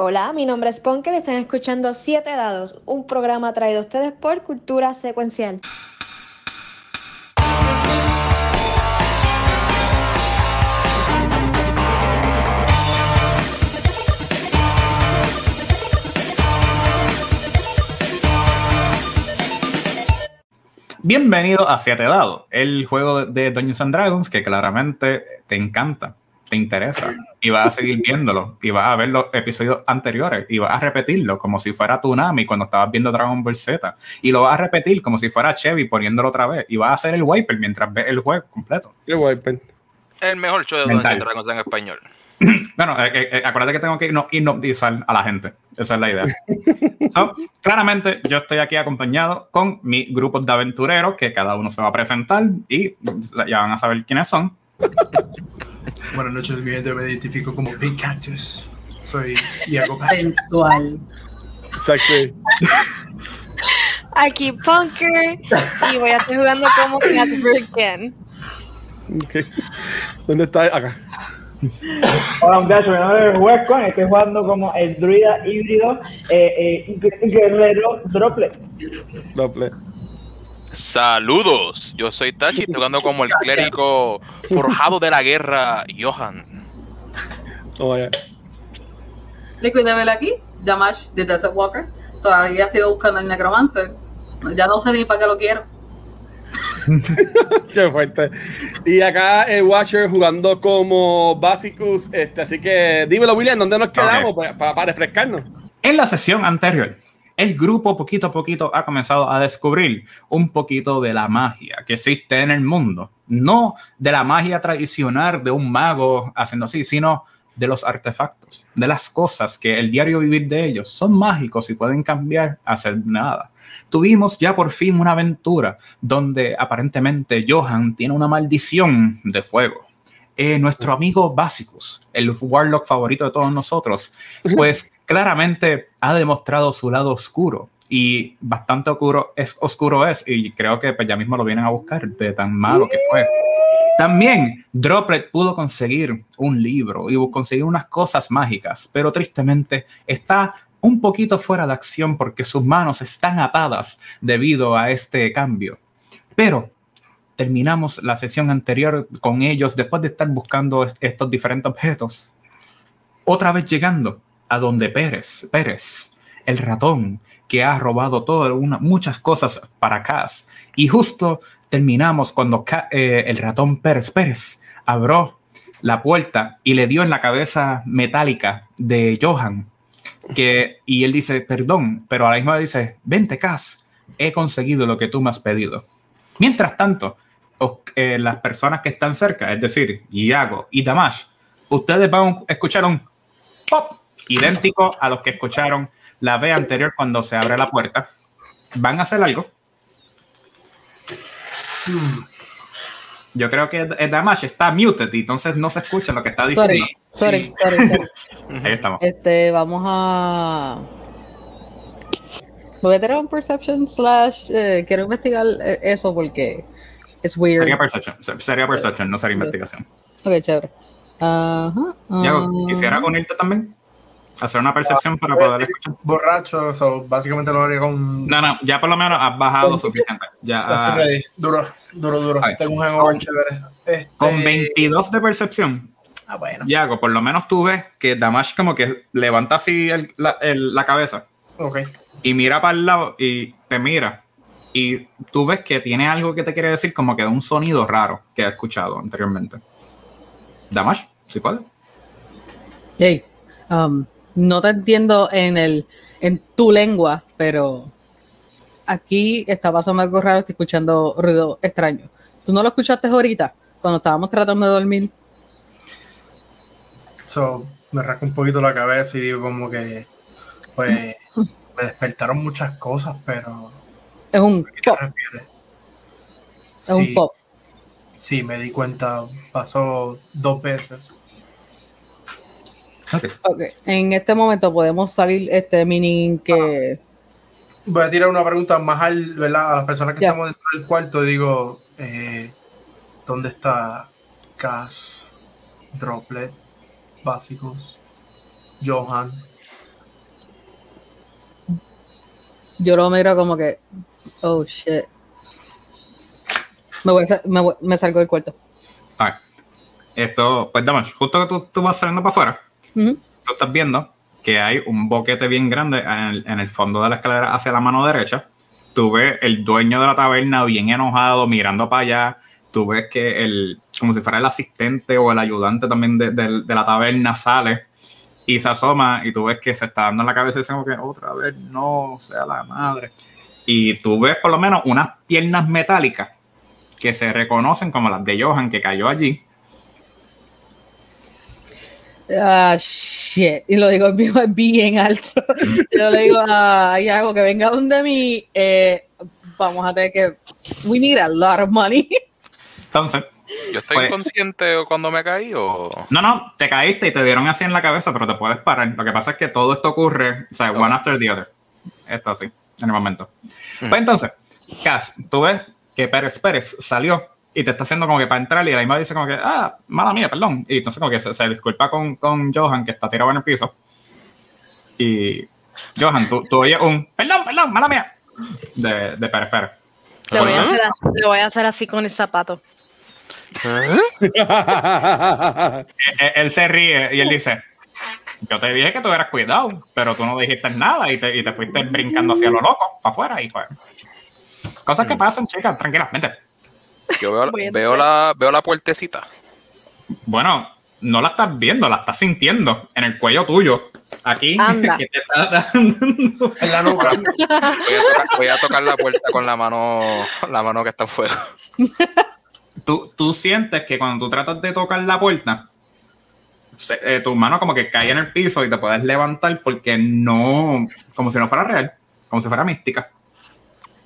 Hola, mi nombre es Ponker y están escuchando Siete Dados, un programa traído a ustedes por Cultura Secuencial. Bienvenido a Siete Dados, el juego de Dungeons and Dragons que claramente te encanta, te interesa y vas a seguir viéndolo y vas a ver los episodios anteriores y vas a repetirlo como si fuera Tunami cuando estabas viendo Dragon Ball Z y lo vas a repetir como si fuera Chevy poniéndolo otra vez y vas a hacer el wiper mientras ves el juego completo. El wiper. El mejor show de Dragons en español. Bueno, eh, eh, acuérdate que tengo que hipnotizar a la gente. Esa es la idea. So, claramente, yo estoy aquí acompañado con mi grupo de aventureros, que cada uno se va a presentar y ya van a saber quiénes son. Buenas noches, mi gente. Me identifico como Big Cactus. Soy Iago Sensual. Sexy. Aquí Punker y voy a estar jugando como Ken. Okay. ¿Dónde está? Acá. Hola muchachos, mi nombre es Wescon, estoy jugando como el druida híbrido eh, eh, guerrero Droplet. Droplet. Saludos, yo soy Tachi, jugando como el clérigo forjado de la guerra, Johan. Oh, yeah. Aquí, Damash de Desert Walker. Todavía sigo buscando el Necromancer. Ya no sé ni para qué lo quiero. Qué fuerte. Y acá el Watcher jugando como Basicus. Este, así que dímelo, William, ¿dónde nos quedamos para, refrescarnos? En la sesión anterior, el grupo poquito a poquito ha comenzado a descubrir un poquito de la magia que existe en el mundo. No de la magia tradicional de un mago haciendo así, sino de los artefactos, de las cosas que el diario vivir de ellos son mágicos y pueden cambiar a hacer nada. Tuvimos ya por fin una aventura donde aparentemente Johan tiene una maldición de fuego. Eh, nuestro amigo Básicos, el Warlock favorito de todos nosotros, pues claramente ha demostrado su lado oscuro y bastante oscuro es, oscuro es y creo que pues, ya mismo lo vienen a buscar de tan malo que fue. También Droplet pudo conseguir un libro y conseguir unas cosas mágicas, pero tristemente está un poquito fuera de acción porque sus manos están atadas debido a este cambio. Pero terminamos la sesión anterior con ellos después de estar buscando estos diferentes objetos. Otra vez llegando a donde Pérez, Pérez, el ratón que ha robado todo, muchas cosas para Cass. Y justo terminamos cuando eh, el ratón Pérez Pérez abrió la puerta y le dio en la cabeza metálica de Johan. Que, y él dice, perdón, pero a la misma vez dice, vente, Cass, he conseguido lo que tú me has pedido. Mientras tanto, eh, las personas que están cerca, es decir, Iago y Damash, ustedes van a escuchar un pop idéntico a los que escucharon la vez anterior cuando se abre la puerta. Van a hacer algo yo creo que Damash está muted y entonces no se escucha lo que está diciendo. Sorry, sorry, sorry, Ahí estamos. Este, vamos a. Voy a tener un perception slash. Eh, quiero investigar eh, eso porque es weird. Sería perception, sería perception, no sería investigación. Ok, chévere. Ajá. ¿Quisiera unirte también? hacer una percepción para poder escuchar. Borracho, so, básicamente lo haría con. No, no, ya por lo menos has bajado suficiente. Ya, ah, duro, duro, duro. Tengo un hangover chévere. Este... Con 22 de percepción. Ah, bueno. Yago, por lo menos tú ves que Damash como que levanta así el, la, el, la, cabeza. Ok. Y mira para el lado y te mira. Y tú ves que tiene algo que te quiere decir como que un sonido raro que ha escuchado anteriormente. Damash, ¿sí puede? Hey, um, no te entiendo en el en tu lengua, pero aquí está pasando algo raro, estoy escuchando ruido extraño. ¿Tú no lo escuchaste ahorita, cuando estábamos tratando de dormir? So, me rasco un poquito la cabeza y digo como que, pues, me despertaron muchas cosas, pero... Es un pop. Es un pop. Sí, me di cuenta, pasó dos veces. Okay. En este momento podemos salir este mini que. Voy a tirar una pregunta más al, ¿verdad? a las personas que estamos dentro del cuarto. Digo, eh, ¿dónde está Cass, Droplet, Básicos, Johan? yo lo miro como que, oh shit. Me, voy a me, voy- me salgo del cuarto. Ver. Esto, pues Damage, justo que tú, tú vas saliendo para afuera, Ujú. tú estás viendo que hay un boquete bien grande en el, en el fondo de la escalera hacia la mano derecha. Tú ves el dueño de la taberna bien enojado mirando para allá. Tú ves que el, como si fuera el asistente o el ayudante también de, de- de la taberna sale y se asoma y tú ves que se está dando en la cabeza y dice como que otra vez no sea la madre. Y tú ves por lo menos unas piernas metálicas que se reconocen como las de Johan que cayó allí. Ah, shit. Y lo digo bien, bien alto. Yo le digo a Iago que venga donde mí. eh, vamos a tener que. We need a lot of money. Entonces, ¿Yo estoy Pues- inconsciente cuando me caí o...? No, no, te caíste y te dieron así en la cabeza, pero te puedes parar. Lo que pasa es que todo esto ocurre, o sea, one after the other. Esto así, en el momento. Mm. Pues entonces, Cass, tú ves que Pérez Pérez salió y te está haciendo como que para entrar y la misma dice como que, ah, mala mía, perdón. Y entonces como que se, se disculpa con, con Johan, que está tirado en el piso. Y Johan, tú, tú oyes un, perdón, perdón, mala mía, de, de Pérez Pérez. Le voy, a hacer así, le voy a hacer así con el zapato. Él, él se ríe y él dice, yo te dije que tuvieras cuidado, pero tú no dijiste nada y te, y te fuiste brincando hacia lo loco, para afuera y pues... Cosas que pasan, chicas, tranquilamente. Yo veo, entrar. la, veo la puertecita. Bueno, no la estás viendo, la estás sintiendo en el cuello tuyo. Aquí, Anda. que te está dando... En la nuca. Voy a, tocar, voy a tocar la puerta con la mano, la mano que está en fuego. Tú, tú sientes que cuando tú tratas de tocar la puerta, eh, tu mano como que cae en el piso y te puedes levantar porque no, como si no fuera real, como si fuera mística,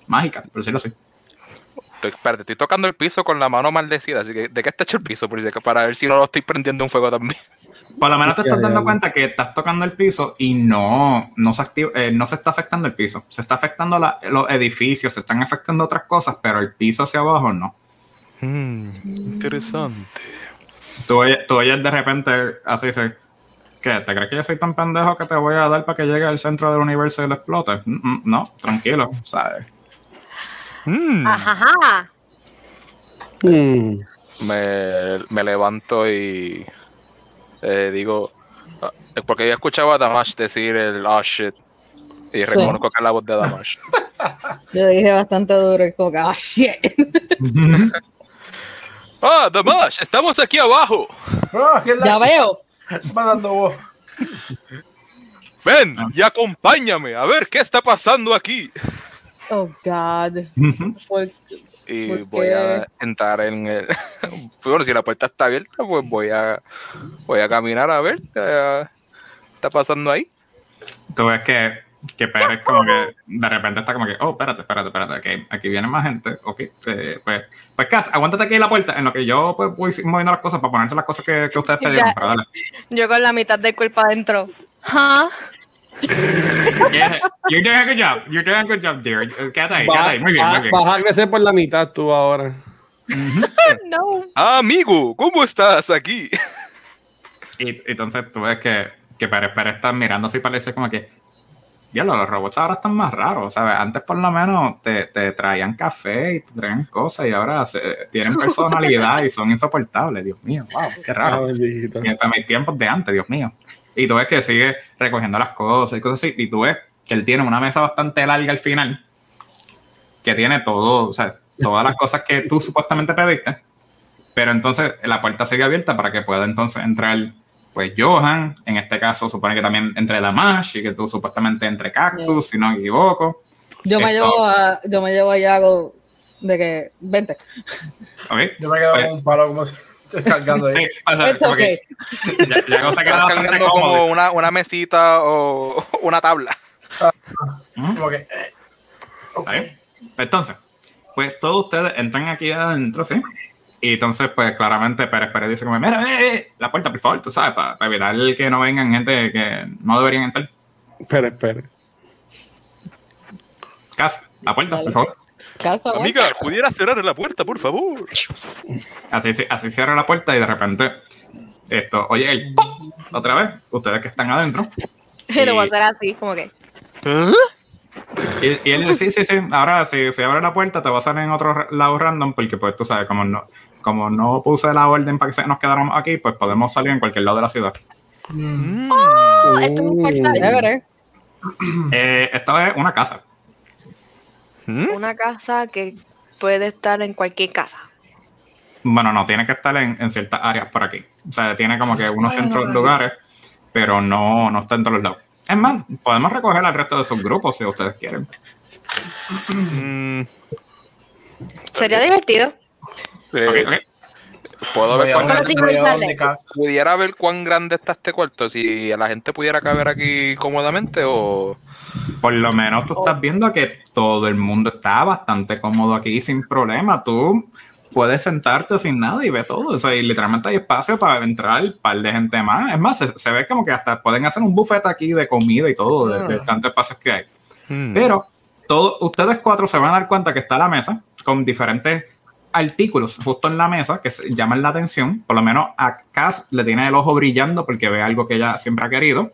mágica, por decirlo así. Estoy, espérate, estoy tocando el piso con la mano maldecida, así que ¿de qué está hecho el piso? Para ver si no lo estoy prendiendo un fuego también. Por lo menos te estás dando cuenta que estás tocando el piso y no, no, se, activa- eh, no se está afectando el piso. Se está afectando la- los edificios, se están afectando otras cosas, pero el piso hacia abajo no. Hmm, interesante. Tú oyes, tú oyes de repente así dice, ¿qué? ¿Te crees que yo soy tan pendejo que te voy a dar para que llegue al centro del universo y lo explote? Mm, mm, no, tranquilo, ¿sabes? Ajaja. Hmm. me, me levanto y eh, digo, ah, es porque había escuchado a Damash decir el oh shit. Y Sí. reconozco que es la voz de Damash. Yo dije bastante duro y como que, ah, shit. ¡Ah, Damash! ¡Estamos aquí abajo! Ah, ¿qué es la- Ya veo. Va dando voz. ven y acompáñame a ver qué está pasando aquí. Oh, God. Por- Y ¿Por voy qué? a entrar en el... bueno, si la puerta está abierta, pues voy a, voy a caminar a ver qué está pasando ahí. Tú ves que, que Pérez como que de repente está como que, oh, espérate, espérate, espérate, que aquí viene más gente, ok, eh, pues, pues Cas, aguántate aquí en la puerta, en lo que yo pues, voy moviendo las cosas para ponerse las cosas que, que ustedes Ya. pidieron, pero dale. Yo con la mitad del cuerpo adentro. ¿Ah? Yeah, You're doing a good job, you're doing a good job, dear. Quédate ahí, quédate ahí, muy bien, muy bien. Vas a crecer por la mitad tú ahora. No. Amigo, ¿cómo estás aquí? Y, y entonces tú ves que, que Pérez Pérez está mirando así parece como que, diablo, los robots ahora están más raros, ¿sabes? Antes por lo menos te, te traían café y te traían cosas y ahora se- tienen personalidad y son insoportables, Dios mío, wow, qué raro. Y para mis tiempos de antes, Dios mío. Y tú ves que sigue recogiendo las cosas y cosas así, y tú ves que él tiene una mesa bastante larga al final, que tiene todo, o sea, todas las cosas que tú supuestamente pediste, pero entonces la puerta sigue abierta para que pueda entonces entrar, pues Johan, en este caso supone que también entre la Mash y que tú supuestamente entre Cactus, si no me equivoco. Yo me llevo a, yo me llevo a Yago de que, vente. ¿Ok? Yo me quedo Pues- con un palo como si estoy cargando ahí. Sí, o sea, It's como que okay. ya, se queda cargando como cómodo. una, una mesita o una tabla. Como que, eh. Entonces, pues todos ustedes entran aquí adentro, ¿sí? Y entonces, pues claramente Pérez Pérez dice como, mira, eh, eh, la puerta, por favor, tú sabes, para, para evitar que no vengan gente que no deberían entrar. Espera, espera. Casa, la puerta, Dale. por favor. Casa, güey. Amiga, ¿pudiera cerrar la puerta, por favor? Así, así cierra la puerta y de repente, esto, oye, el otra vez, ustedes que están adentro. Y lo voy a hacer así, como que. ¿Ah? Y, y él dice, sí, sí, sí, ahora si se abre la puerta te va a salir en otro lado random porque pues tú sabes, como no, como no puse la orden para que se- nos quedáramos aquí, pues podemos salir en cualquier lado de la ciudad. Mm. Oh, esto me encanta. Chévere. Eh, esto es una casa. ¿Mm? Una casa que puede estar en cualquier casa. Bueno, no, tiene que estar en, en ciertas áreas por aquí. O sea, tiene como que unos centros lugares, pero no, no está en todos lados. Es más, podemos recoger al resto de sus grupos si ustedes quieren. Mm, Sería divertido. Eh. ¿Puedo ver cuán pudiera ver grande está este cuarto? Si la gente pudiera caber aquí cómodamente o... Por lo menos tú estás viendo que todo el mundo está bastante cómodo aquí sin problema. Tú puedes sentarte sin nada y ve todo. O sea, y literalmente hay espacio para entrar un par de gente más. Es más, se, se ve como que hasta pueden hacer un buffet aquí de comida y todo, de, de tantos espacios que hay. Mm. Pero todos ustedes cuatro se van a dar cuenta que está la mesa con diferentes artículos justo en la mesa que llaman la atención. Por lo menos a Cass le tiene el ojo brillando porque ve algo que ella siempre ha querido.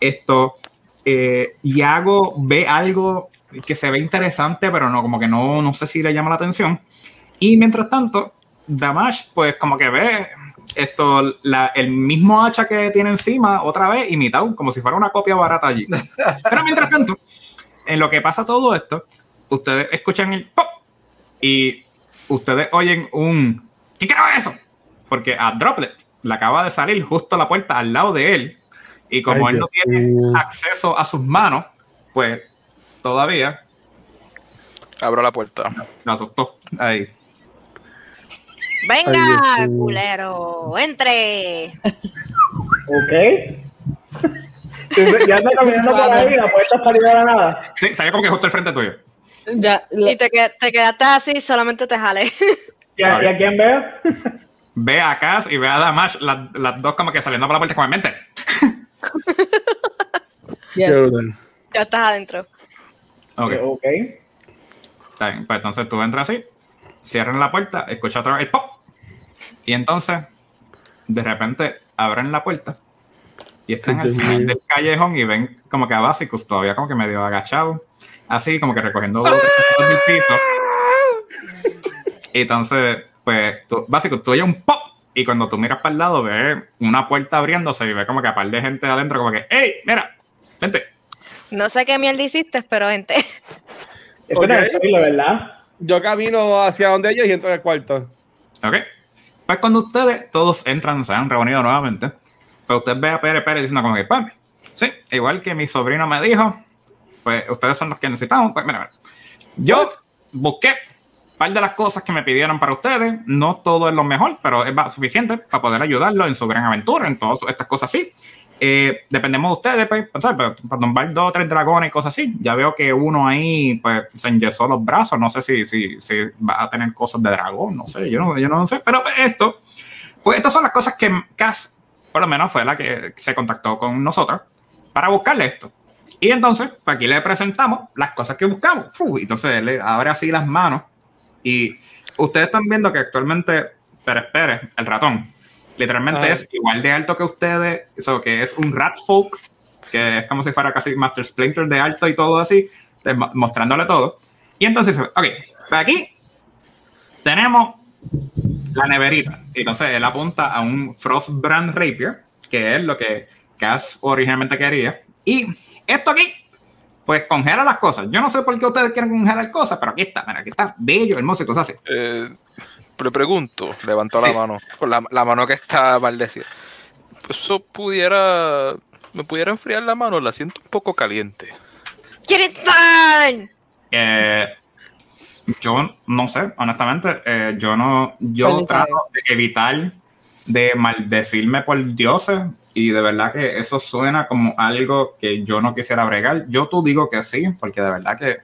Esto, eh, Iago ve algo que se ve interesante, pero no, como que no, no sé si le llama la atención. Y mientras tanto, Damash, pues como que ve esto, la- el mismo hacha que tiene encima otra vez imitado, como si fuera una copia barata allí. Pero mientras tanto, en lo que pasa todo esto, ustedes escuchan el pop y ustedes oyen un ¿qué creo eso? Porque a Droplet le acaba de salir justo a la puerta al lado de él y como Ay, él no tiene acceso a sus manos, pues todavía Abro la puerta. me asustó. Ahí. Venga, Ay, culero, entre. Ok. ya anda caminando por ahí la puerta salió de la nada. Sí, salió como que justo al frente tuyo. Ya, Y te, que- te quedaste así, solamente te jale. ¿Y a, y a quién veo? Ve a Cass y ve a Damash, las, las dos como que saliendo por la puerta como en mente. yes. Ya estás adentro. Ok. Ok. Está bien, pues entonces tú entras así, cierran la puerta, escucha otra vez el pop. Y entonces, de repente, abren la puerta y están al final del callejón y ven como que a Básicos todavía como que medio agachado, así como que recogiendo cositas del piso. Y entonces, pues, tú, Básicos, tú oyes un pop. Y cuando tú miras para el lado, ves una puerta abriéndose y ves como que a par de gente adentro, como que, ¡Ey, mira! Vente. No sé qué mierda hiciste, pero gente. Eso Ok. no es decirlo, ¿verdad? Yo camino hacia donde ellos y entro en el cuarto. ¿Ok? Pues cuando ustedes todos entran, se han reunido nuevamente, pues usted ve a Pérez Pérez diciendo como que, pues, sí, igual que mi sobrino me dijo, pues ustedes son los que necesitamos, pues mira, mira. yo busqué un par de las cosas que me pidieron para ustedes, no todo es lo mejor, pero es suficiente para poder ayudarlos en su gran aventura, en todas estas cosas así. Eh, dependemos de ustedes, pues, ¿sabes? Para, para tumbar dos o tres dragones y cosas así. Ya veo que uno ahí, pues, se enyesó los brazos. No sé si, si, si va a tener cosas de dragón, no sé, yo no, yo no sé. Pero pues, esto, pues, estas son las cosas que Cass, por lo menos, fue la que se contactó con nosotros para buscarle esto. Y entonces, pues aquí le presentamos las cosas que buscamos. Fu, entonces, él le abre así las manos y ustedes están viendo que actualmente Pérez Pérez, el ratón, literalmente Ah. es igual de alto que ustedes, eso que es un rat folk, que es como si fuera casi Master Splinter de alto y todo así, de- mo- mostrándole todo. Y entonces, ok, pues aquí tenemos la neverita. Y entonces él apunta a un Frostbrand Rapier, que es lo que Cass originalmente quería. Y esto aquí, pues congela las cosas. Yo no sé por qué ustedes quieren congelar cosas, pero aquí está, mira, aquí está bello, hermoso y cosas así. Eh, le pregunto, levantó la Sí. mano, con la, la mano que está maldecida. Eso pudiera, me pudiera enfriar la mano, la siento un poco caliente. ¡Get it done! Eh, yo no sé, honestamente, eh, yo no, yo Feliz trato de evitar de maldecirme por dioses y de verdad que eso suena como algo que yo no quisiera bregar. Yo tú digo que sí, porque de verdad que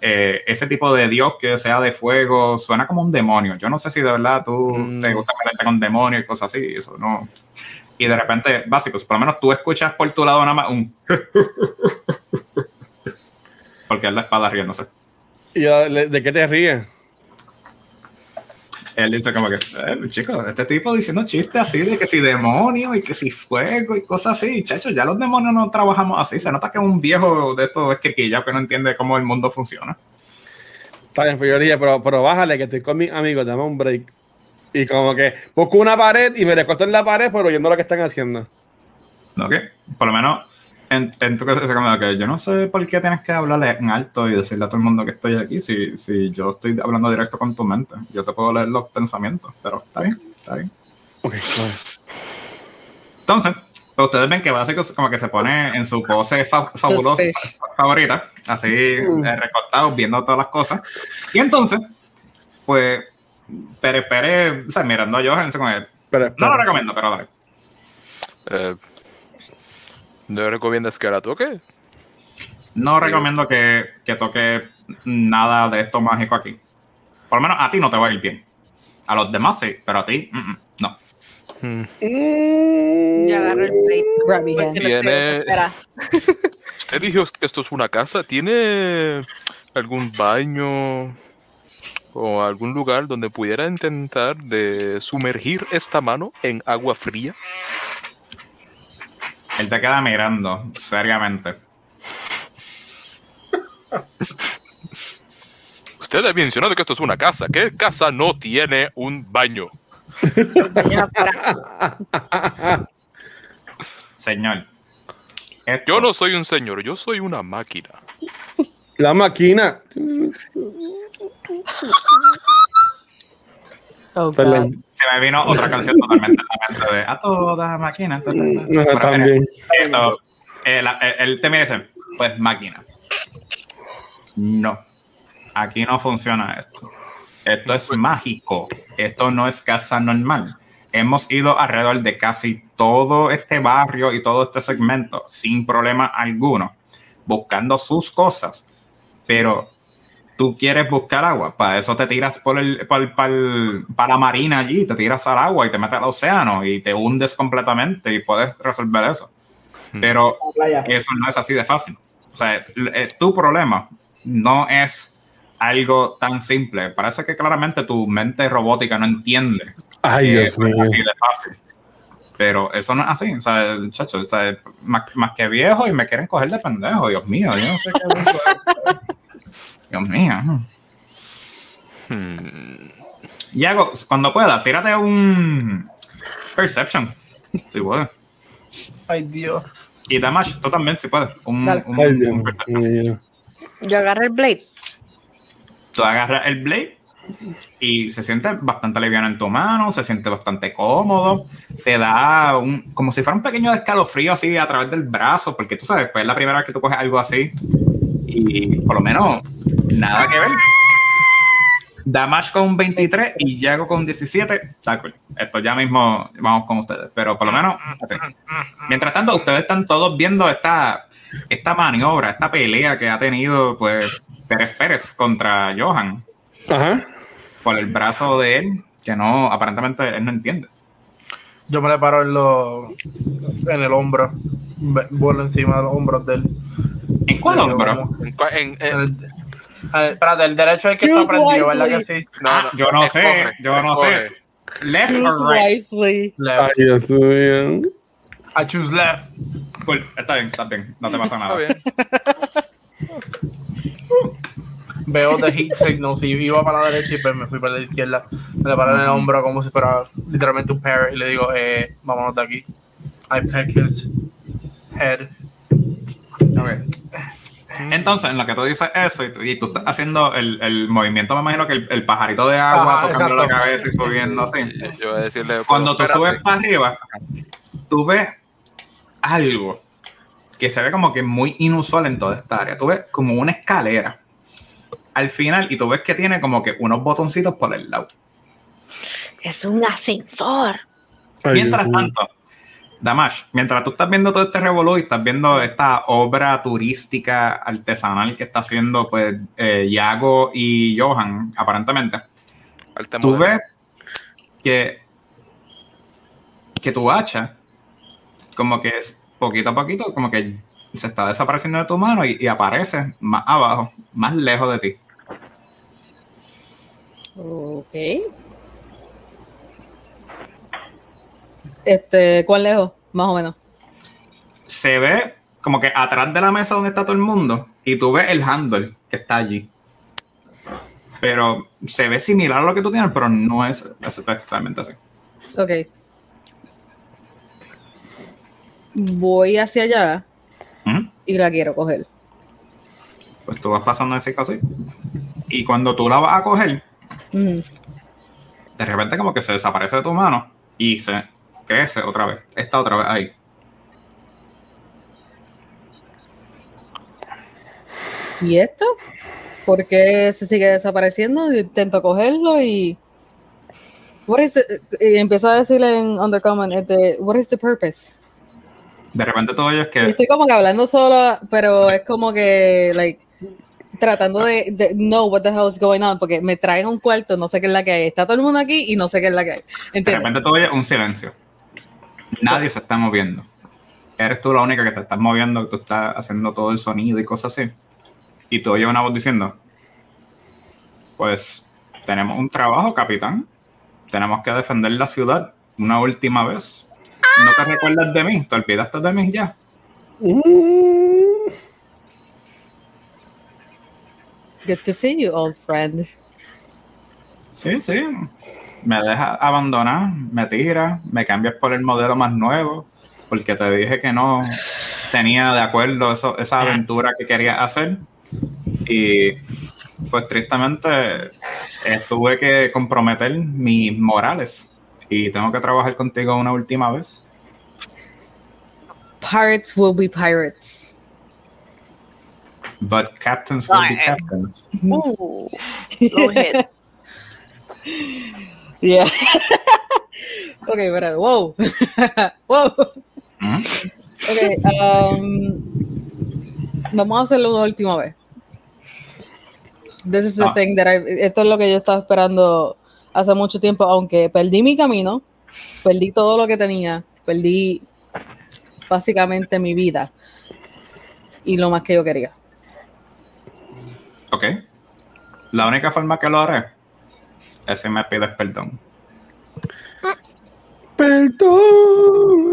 eh, ese tipo de dios que sea de fuego suena como un demonio. Yo no sé si de verdad tú Mm. te gusta meterte con demonios y cosas así, eso no. Y de repente, básicos, por lo menos tú escuchas por tu lado nada más un porque es la espada riéndose. Y ¿De qué te ríes? Él dice como que, eh, chicos, este tipo diciendo chistes así de que si demonio y que si fuego y cosas así, chacho, ya los demonios no trabajamos así. Se nota que es un viejo de estos esquirquillas que no entiende cómo el mundo funciona. Está bien, pues le dije, pero, pero bájale que estoy con mis amigos, dame un break. Y como que busco una pared y me recuesto en la pared, pero oyendo lo que están haciendo. ¿Ok? Por lo menos en, en tu caso, es como que yo no sé por qué tienes que hablarle en alto y decirle a todo el mundo que estoy aquí si, si yo estoy hablando directo con tu mente. Yo te puedo leer los pensamientos, pero está bien, está bien. Ok, vale. Entonces, pues ustedes ven que básico como que se pone en su pose fa- fabulosa favorita, así eh, recostado, viendo todas las cosas. Y entonces, pues, Pere Pere, o sea, mirando a Johan, que, Pero, no lo recomiendo, pero dale. Eh, ¿No recomiendas que la toque? No recomiendo que, que toque nada de esto mágico aquí. Por lo menos a ti no te va a ir bien. A los demás sí, pero a ti, mm, mm, no. Hmm. Yo agarro el plate. Tiene-. Usted dijo que esto es una casa. ¿Tiene algún baño o algún lugar donde pudiera intentar de sumergir esta mano en agua fría? Él te queda mirando seriamente. Usted ha mencionado que esto es una casa. ¿Qué casa no tiene un baño? Señor. esto- Yo no soy un señor, yo soy una máquina. La máquina. Oh. Perdón. Se me vino otra canción totalmente en la mente de a toda máquina. ta, ta, ta. No, también. Esto, él, él- él te mira y dice, pues máquina. No, aquí no funciona esto. Esto es mágico. Esto no es casa normal. Hemos ido alrededor de casi todo este barrio y todo este segmento sin problema alguno, buscando sus cosas. Pero tú quieres buscar agua, para eso te tiras por el, por el- para el- para la marina allí, te tiras al agua y te metes al océano y te hundes completamente y puedes resolver eso. Pero Playa. eso no es así de fácil. O sea, el- tu problema no es algo tan simple. Parece que claramente tu mente robótica no entiende Ay, que Dios es mío. así de fácil. Pero eso no es así. O sea, chacho, o sea, más, más que viejo y me quieren coger de pendejo. Dios mío, yo no sé qué. Dios mío. Hmm. Yago, cuando pueda, tírate un Perception. Si puedes. Ay, Dios. Y Damage, tú también, si puedes. Un, un- Ay, Dios un Perception. mío. Yo agarro el blade. tú agarras el blade y se siente bastante liviano en tu mano, se siente bastante cómodo, te da un, como si fuera un pequeño escalofrío así a través del brazo, porque tú sabes, pues es la primera vez que tú coges algo así y por lo menos nada que ver. Damage con un 23 y Yago con 17. Está cool. Esto ya mismo vamos con ustedes, pero por lo menos. así. Mientras tanto, ustedes están todos viendo esta, esta maniobra, esta pelea que ha tenido pues Pérez Pérez contra Johan Ajá. por el brazo de él, que no, aparentemente él no entiende. Yo me le paro en, lo, en el hombro. Vuelo encima de los hombros de él. ¿En cuál hombro? En en- en el- Ah, espérate, el derecho es el que está Choose prendido, ¿verdad que wisely. sí? no, Ah, no, yo no sé, escoge, yo no escoge. sé. Left Choose or right. wisely. Left. Ay, Dios mío. I choose left. Cool, está bien, está bien, no te pasa Está nada. bien. Veo the heat signals y iba para la derecha y pues me fui para la izquierda. Me le paro en el hombro como si fuera literalmente un parrot y le digo, eh, vámonos de aquí. I peck his head. Ok. Entonces, en lo que tú dices eso y tú, y tú estás haciendo el, el movimiento, me imagino que el, el pajarito de agua Ajá, tocando la cabeza y subiendo así. Yo voy a decirle. Cuando tú espérate. subes para arriba, tú ves algo que se ve como que muy inusual en toda esta área. Tú ves como una escalera al final y tú ves que tiene como que unos botoncitos por el lado. Es un ascensor. Mientras tanto, Damash, mientras tú estás viendo todo este revolú y estás viendo esta obra turística artesanal que está haciendo pues eh, Yago y Johan, aparentemente, tú ves que, que tu hacha, como que es poquito a poquito, como que se está desapareciendo de tu mano y, y aparece más abajo, más lejos de ti. Ok. Este, ¿cuán lejos? Más o menos. Se ve como que atrás de la mesa donde está todo el mundo y tú ves el handle que está allí. Pero se ve similar a lo que tú tienes, pero no es exactamente así. Ok. Voy hacia allá ¿Mm? y la quiero coger. Pues tú vas pasando ese así. Y cuando tú la vas a coger, Mm. de repente como que se desaparece de tu mano y se crece otra vez. Está otra vez ahí. ¿Y esto? ¿Por qué se sigue desapareciendo? Intento cogerlo y. What is the- y empiezo a decirle en Undercommon, este, what is the purpose? De repente tú oyes Y que estoy como que hablando sola, pero es como que, like, tratando de, de know what the hell is going on, porque me traen a un cuarto, no sé qué es la que hay. Está todo el mundo aquí y no sé qué es la que hay. de repente tú oyes un silencio. Nadie se está moviendo. Eres tú la única que te estás moviendo, que tú estás haciendo todo el sonido y cosas así. Y tú oyes una voz diciendo, pues tenemos un trabajo, capitán. Tenemos que defender la ciudad una última vez. ¿No te recuerdas de mí? ¿Te olvidaste de mí ya? Good to see you, old friend. Sí, sí. Me deja abandonar, me tira, me cambias por el modelo más nuevo, porque te dije que no tenía de acuerdo eso, esa aventura que quería hacer. Y pues tristemente eh, tuve que comprometer mis morales y tengo que trabajar contigo una última vez. Pirates will be pirates. But captains will be captains. Hit. Yeah. ok, wow. wow. ¿Mm? Ok, um, vamos a hacerlo una última vez. This is the Ah. thing that I- esto es lo que yo estaba esperando hace mucho tiempo, aunque perdí mi camino, perdí todo lo que tenía, perdí básicamente mi vida y lo más que yo quería. Ok. La única forma que lo haré es si me pides perdón. Perdón.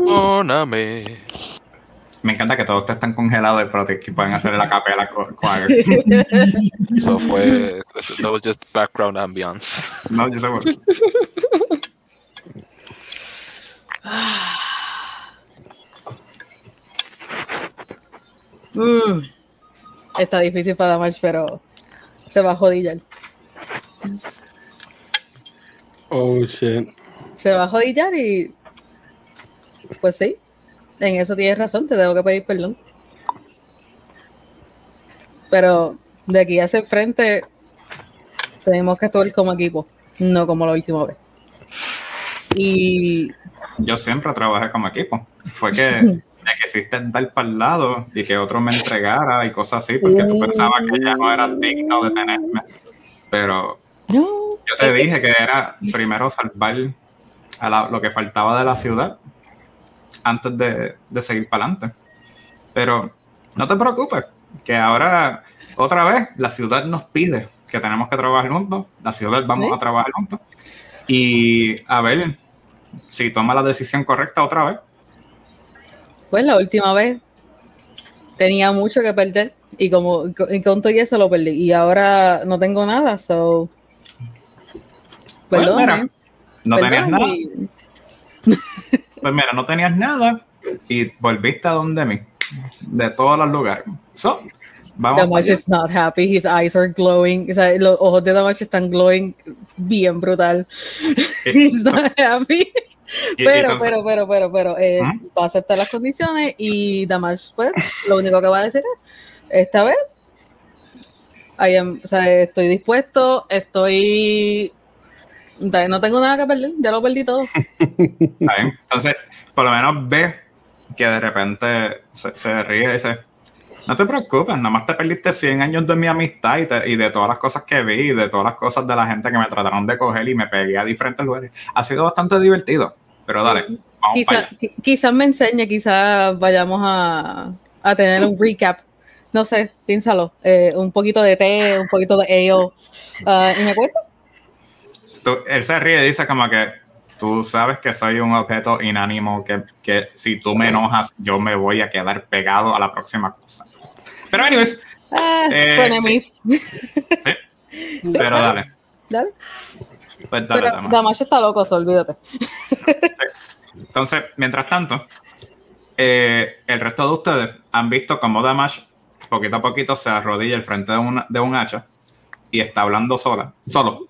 Perdóname. Me encanta que todos ustedes están congelados, pero te que pueden hacer la capela con choir. Eso fue. eso- That was just background ambience. No, yo seguro. Mm. Está difícil para Damage, pero se va a jodillar. Oh shit. Se va a jodillar y. Pues sí, en eso tienes razón, te tengo que pedir perdón. Pero de aquí hacia el frente, tenemos que actuar como equipo, no como la última vez. Y Yo siempre trabajé como equipo. Fue que me quisiste dar para el lado y que otro me entregara y cosas así, porque tú pensabas que ya no eras digno de tenerme. Pero no, yo te dije que era primero salvar a la- lo que faltaba de la ciudad antes de, de seguir para adelante. Pero no te preocupes, que ahora otra vez la ciudad nos pide que tenemos que trabajar juntos, la ciudad vamos Sí. a trabajar juntos y a ver si toma la decisión correcta otra vez. pues la última vez tenía mucho que perder y como y con todo y eso lo perdí y ahora no tengo nada, so Pues perdón, mira, no tenías Perdón, nada, y- pues mira, no tenías nada y volviste a donde mí, de todos los lugares. So, vamos Damage is not happy. His eyes are glowing. O sea, los ojos de Damage están glowing bien brutal. He's not happy. Pero, pero, pero, pero, pero, eh, ¿Mm? va a aceptar las condiciones y Damage, pues, lo único que va a decir es, esta vez, I am- o sea, estoy dispuesto, estoy... No tengo nada que perder, ya lo perdí todo. Entonces, por lo menos ve que de repente se, se ríe y dice, no te preocupes, nada más te perdiste 100 años de mi amistad y, te- y de todas las cosas que vi y de todas las cosas de la gente que me trataron de coger y me pegué a diferentes lugares. Ha sido bastante divertido, pero Sí. dale, para Quizá, quizás me enseñe, quizás vayamos a, a tener un recap. No sé, piénsalo. Eh, un poquito de té, un poquito de ale. ah, ¿Y me cuenta? Tú- él se ríe y dice como que, tú sabes que soy un objeto inánimo que, que si tú me enojas, yo me voy a quedar pegado a la próxima cosa. Pero, anyways, Ah, Eh, frenemies. pero dale. Dale. Pues dale, Pero dama. Damash está loco, olvídate. Entonces, mientras tanto, eh, el resto de ustedes han visto cómo Damash poquito a poquito se arrodilla al frente de, una- de un hacha y está hablando sola, solo,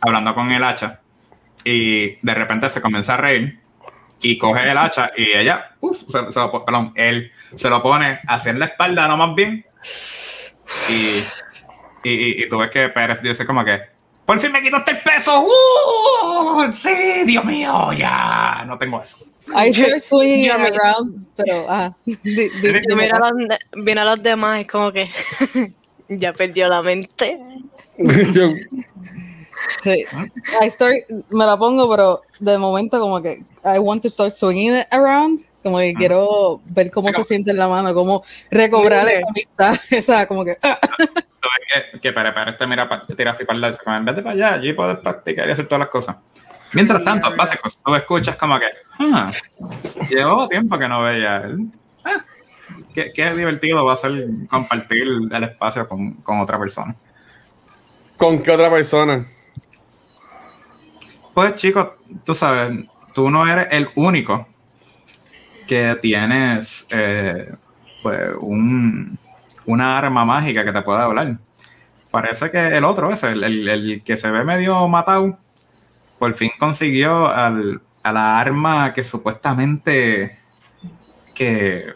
hablando con el hacha y de repente se comienza a reír y coge el hacha y ella, uf, se, se lo, perdón, él se lo pone hacia la espalda, no más bien. Y, y, y- y tú ves que Pérez dice como que, por fin me quitaste el peso. ¡Uh! Sí, Dios mío, ya, no tengo eso. I start swinging me- around, pero ah, Yo dime miro a, los, a los demás, es como que ya perdió la mente. Sí. I start, me la pongo, pero de momento como que I want to start swinging it around, como que quiero ver cómo Sí, se como- siente en la mano, cómo recobrar Sí. esa amistad, esa como que ah, Tú ves que, que Pérez Pérez te mira, pa- te tira así para el lado, de para allá, allí puedes practicar y hacer todas las cosas. Mientras tanto, básicos, tú escuchas como que, ah, llevo tiempo que no veía él. Ah, qué, qué divertido va a ser compartir el espacio con, con otra persona. ¿Con qué otra persona? Pues chicos, tú sabes, tú no eres el único que tienes eh, pues un, una arma mágica que te pueda hablar. Parece que el otro ese, el, el- el que se ve medio matado, por fin consiguió al- a la arma que supuestamente que,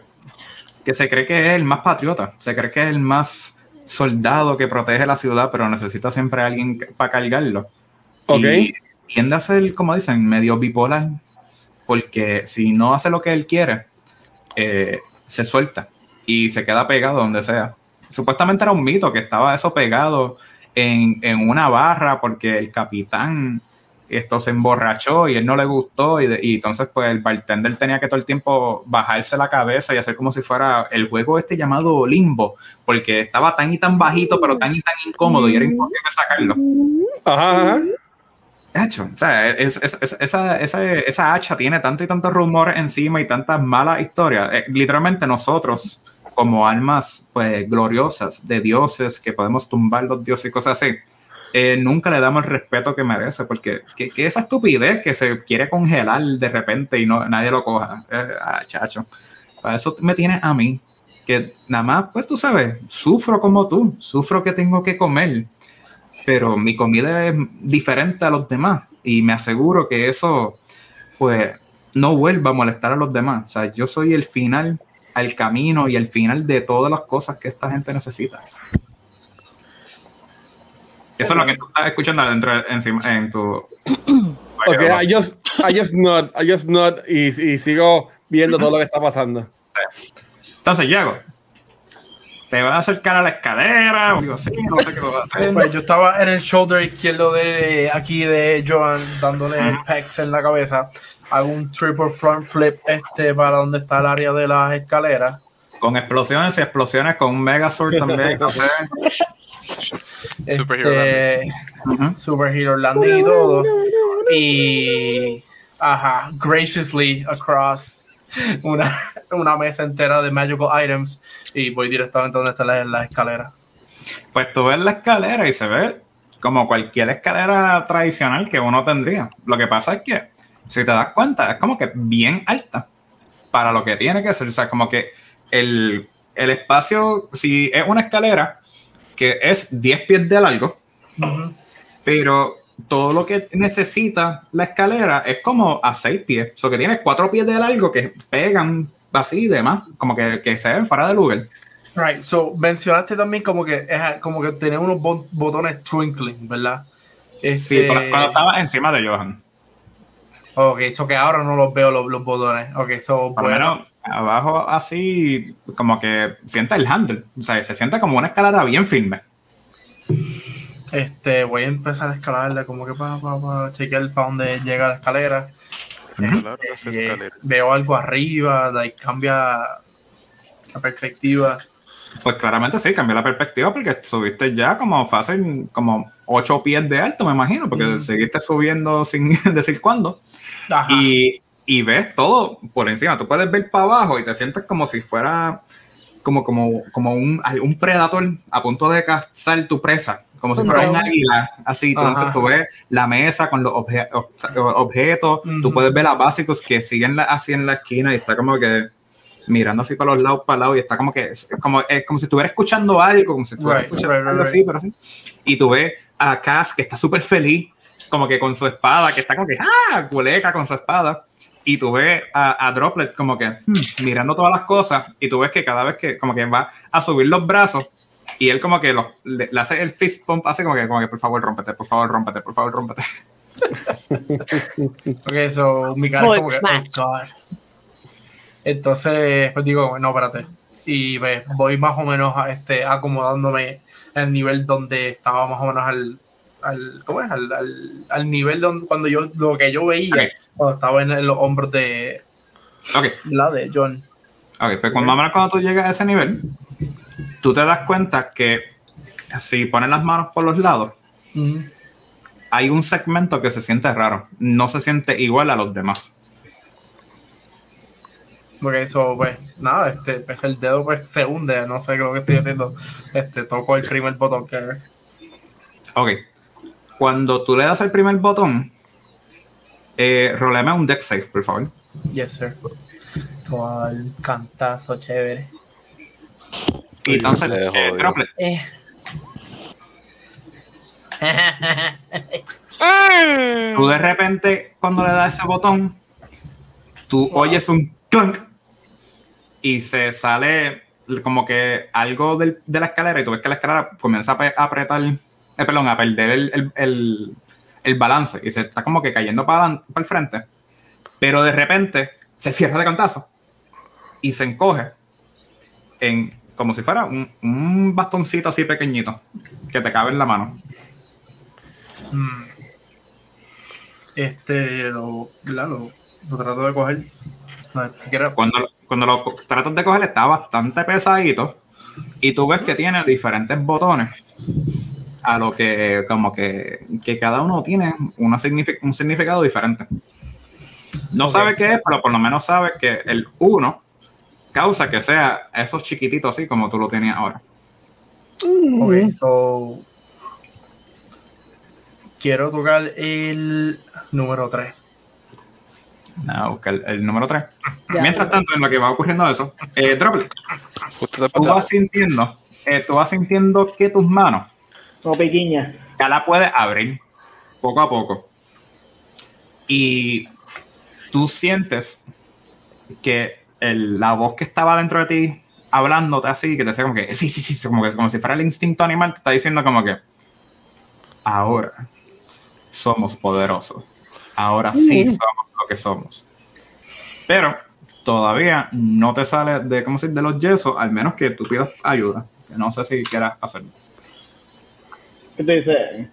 que se cree que es el más patriota, se cree que es el más soldado que protege la ciudad, pero necesita siempre a alguien para cargarlo. Ok. Y tiende a ser, como dicen, medio bipolar, porque si no hace lo que él quiere, eh, se suelta y se queda pegado donde sea. Supuestamente era un mito que estaba eso pegado en, en una barra porque el capitán esto se emborrachó y él no le gustó y, de- y entonces pues el bartender tenía que todo el tiempo bajarse la cabeza y hacer como si fuera el juego este llamado limbo porque estaba tan y tan bajito pero tan y tan incómodo y era imposible sacarlo. Ajá, ajá. Hecho, o sea, es- es- es- esa, esa, esa hacha tiene tanto y tantos rumores encima y tantas malas historias. Eh, literalmente nosotros, como almas pues gloriosas de dioses que podemos tumbar los dioses y cosas así, eh, nunca le damos el respeto que merece, porque que, que esa estupidez que se quiere congelar de repente y no nadie lo coja. Eh, ah, chacho. Para eso me tienes a mí, que nada más, pues tú sabes, sufro como tú, sufro que tengo que comer pero mi comida es diferente a los demás y me aseguro que eso pues no vuelva a molestar a los demás. O sea, yo soy el final al camino y el final de todas las cosas que esta gente necesita. Eso es lo que tú estás escuchando adentro encima en tu Ok, I just, I just I y, y sigo viendo todo lo que está pasando. Entonces, Diego, te vas a acercar a la escalera o algo así, no sé qué vas a hacer. Pues yo estaba en el shoulder izquierdo de aquí de Joan, dándole pecs en la cabeza. Hago un triple front flip este para donde está el área de las escaleras. Con explosiones y explosiones con un Megazord también. sé. Superhero Este, Ujú. superhero landing y todo. Y ajá, graciously across una, una mesa entera de magical items y voy directamente donde está la, la escalera. Pues tú ves la escalera y se ve como cualquier escalera tradicional que uno tendría. Lo que pasa es que, si te das cuenta, es como que bien alta para lo que tiene que ser. O sea, como que el, el espacio, si es una escalera que es 10 pies de largo, pero todo lo que necesita la escalera es como a 6 pies. O sea, que tiene 4 pies de largo que pegan así y demás, como que, que se ven fuera de lugar. Right, so mencionaste también como que es como que tenía unos bo- botones twinkling, ¿verdad? Sí, Este, cuando, cuando estaba encima de Johan. Ok, so que ahora no los veo los, los botones. Ok, so Por lo bueno, menos abajo así, como que sienta el handle. O sea, se siente como una escalera bien firme. Este, voy a empezar a escalarle como que para pa, pa, chequear para dónde llega la escalera. Claro, esa Eh, escalera. veo algo arriba, like, cambia la perspectiva. Pues claramente sí, cambió la perspectiva porque subiste ya como fácil, como 8 pies de alto, me imagino, porque Mm. seguiste subiendo sin decir cuándo. Ajá. Y, y ves todo por encima. Tú puedes ver para abajo y te sientes como si fuera como, como, como un, un predator a punto de cazar tu presa. Como si fuera un águila, así. Entonces Ajá. tú ves la mesa con los obje- ob- objetos, tú Ujú. puedes ver a básicos que siguen la- así en la esquina y está como que mirando así para los lados, para lado y está como que es como, es como si estuviera escuchando algo, como si estuviera Right, escuchando right, right, algo right. así, pero así. Y tú ves a Cass que está súper feliz, como que con su espada, que está como que, ¡ah! Culeca con su espada. Y tú ves a, a Droplet como que hmm, mirando todas las cosas y tú ves que cada vez que como que va a subir los brazos y él como que lo- le, le hace el fist pump, hace como que, como que por favor rómpete, por favor rómpete, por favor rómpete. Ok, so mi cara es como que, oh God. Entonces, pues digo, no, espérate. Y ve, voy más o menos a, este, acomodándome al nivel donde estaba más o menos al, al ¿cómo es? Al, al, al nivel donde cuando yo, lo que yo veía cuando estaba en, los hombros de Ok, la de John. Ok, pues cuando, más o menos cuando tú llegas a ese nivel, tú te das cuenta que si pones las manos por los lados, hay un segmento que se siente raro. No se siente igual a los demás. Porque eso, pues, nada, este, pues, el dedo pues se hunde, no sé qué es lo que estoy haciendo. Este, toco el primer botón que Ok. Cuando tú le das el primer botón, eh, roleme un deck save, por favor. Yes, sir. Todo el cantazo chévere. Y entonces, eh. Droplet, Eh. Tú de repente, cuando le das ese botón, tú oyes un clunk y se sale como que algo del- de la escalera y tú ves que la escalera comienza a apretar, eh, perdón, a perder el, el- el- el balance y se está como que cayendo para, para el frente, pero de repente se cierra de cantazo y se encoge en como si fuera un, un bastoncito así pequeñito que te cabe en la mano. Mm. Este, lo, lo, lo trato de coger. No, quiero- Cuando, cuando lo tratas de coger está bastante pesadito y tú ves que tiene diferentes botones a lo que como que, que cada uno tiene una signifi- un significado diferente. No Ok. sabe qué es, pero por lo menos sabe que el 1 causa que sea esos chiquititos así como tú lo tenías ahora. Ok, so. Quiero tocar el número 3. Nada, busca el, el número 3. Ya. Mientras tanto, en lo que va ocurriendo eso, eh, Droplet, Justo de tú vas sintiendo, eh, tú vas sintiendo que tus manos Como pequeña. ya la puedes abrir poco a poco. Y tú sientes que el- la voz que estaba dentro de ti hablándote así, que te decía como que sí, sí, sí, como, que, como si fuera el instinto animal, te está diciendo como que ahora somos poderosos. Ahora sí somos lo que somos. Pero todavía no te sale de, ¿cómo se de los yesos, al menos que tú pidas ayuda. Que No sé si quieras hacerlo. ¿Qué te dice?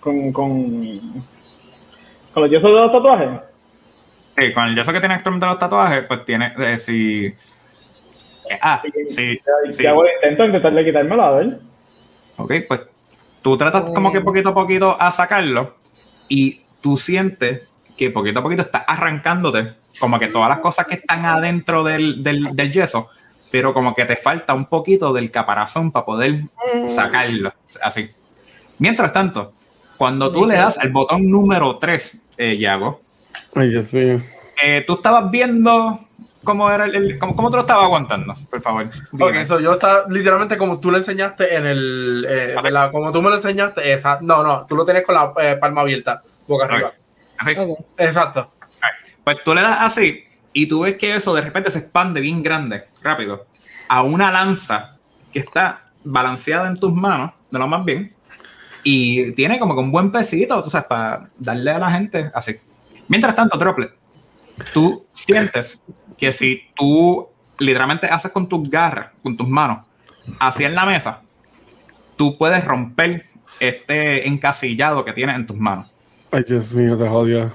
Con, con, con los yesos de los tatuajes. Sí, con el yeso que tiene actualmente los tatuajes, pues tiene, eh, si... eh, ah, sí, Ya, sí. ya voy a intentar intentar de quitármelo, a ver. Ok, pues tú tratas como que poquito a poquito a sacarlo y tú sientes que poquito a poquito está arrancándote como que todas las cosas que están adentro del, del, del yeso, pero como que te falta un poquito del caparazón para poder sacarlo, así. Mientras tanto, cuando tú le das el botón número 3, eh, Yago, Ay, Dios mío. eh, tú estabas viendo cómo era el, el- cómo, cómo te lo estabas aguantando, por favor. Ok, so yo estaba literalmente como tú lo enseñaste en el. eh. Como tú me lo enseñaste, esa, no, no, tú lo tienes con la eh, palma abierta, boca arriba. Así. Exacto. Pues tú le das así y tú ves que eso de repente se expande bien grande, rápido, a una lanza que está balanceada en tus manos, de lo más bien, y tiene como que un buen pesito, tú sabes, para darle a la gente así. Mientras tanto, Droplet, tú sientes que si tú literalmente haces con tus garras, con tus manos, así en la mesa, tú puedes romper este encasillado que tienes en tus manos. Ay, Dios mío, se jodió.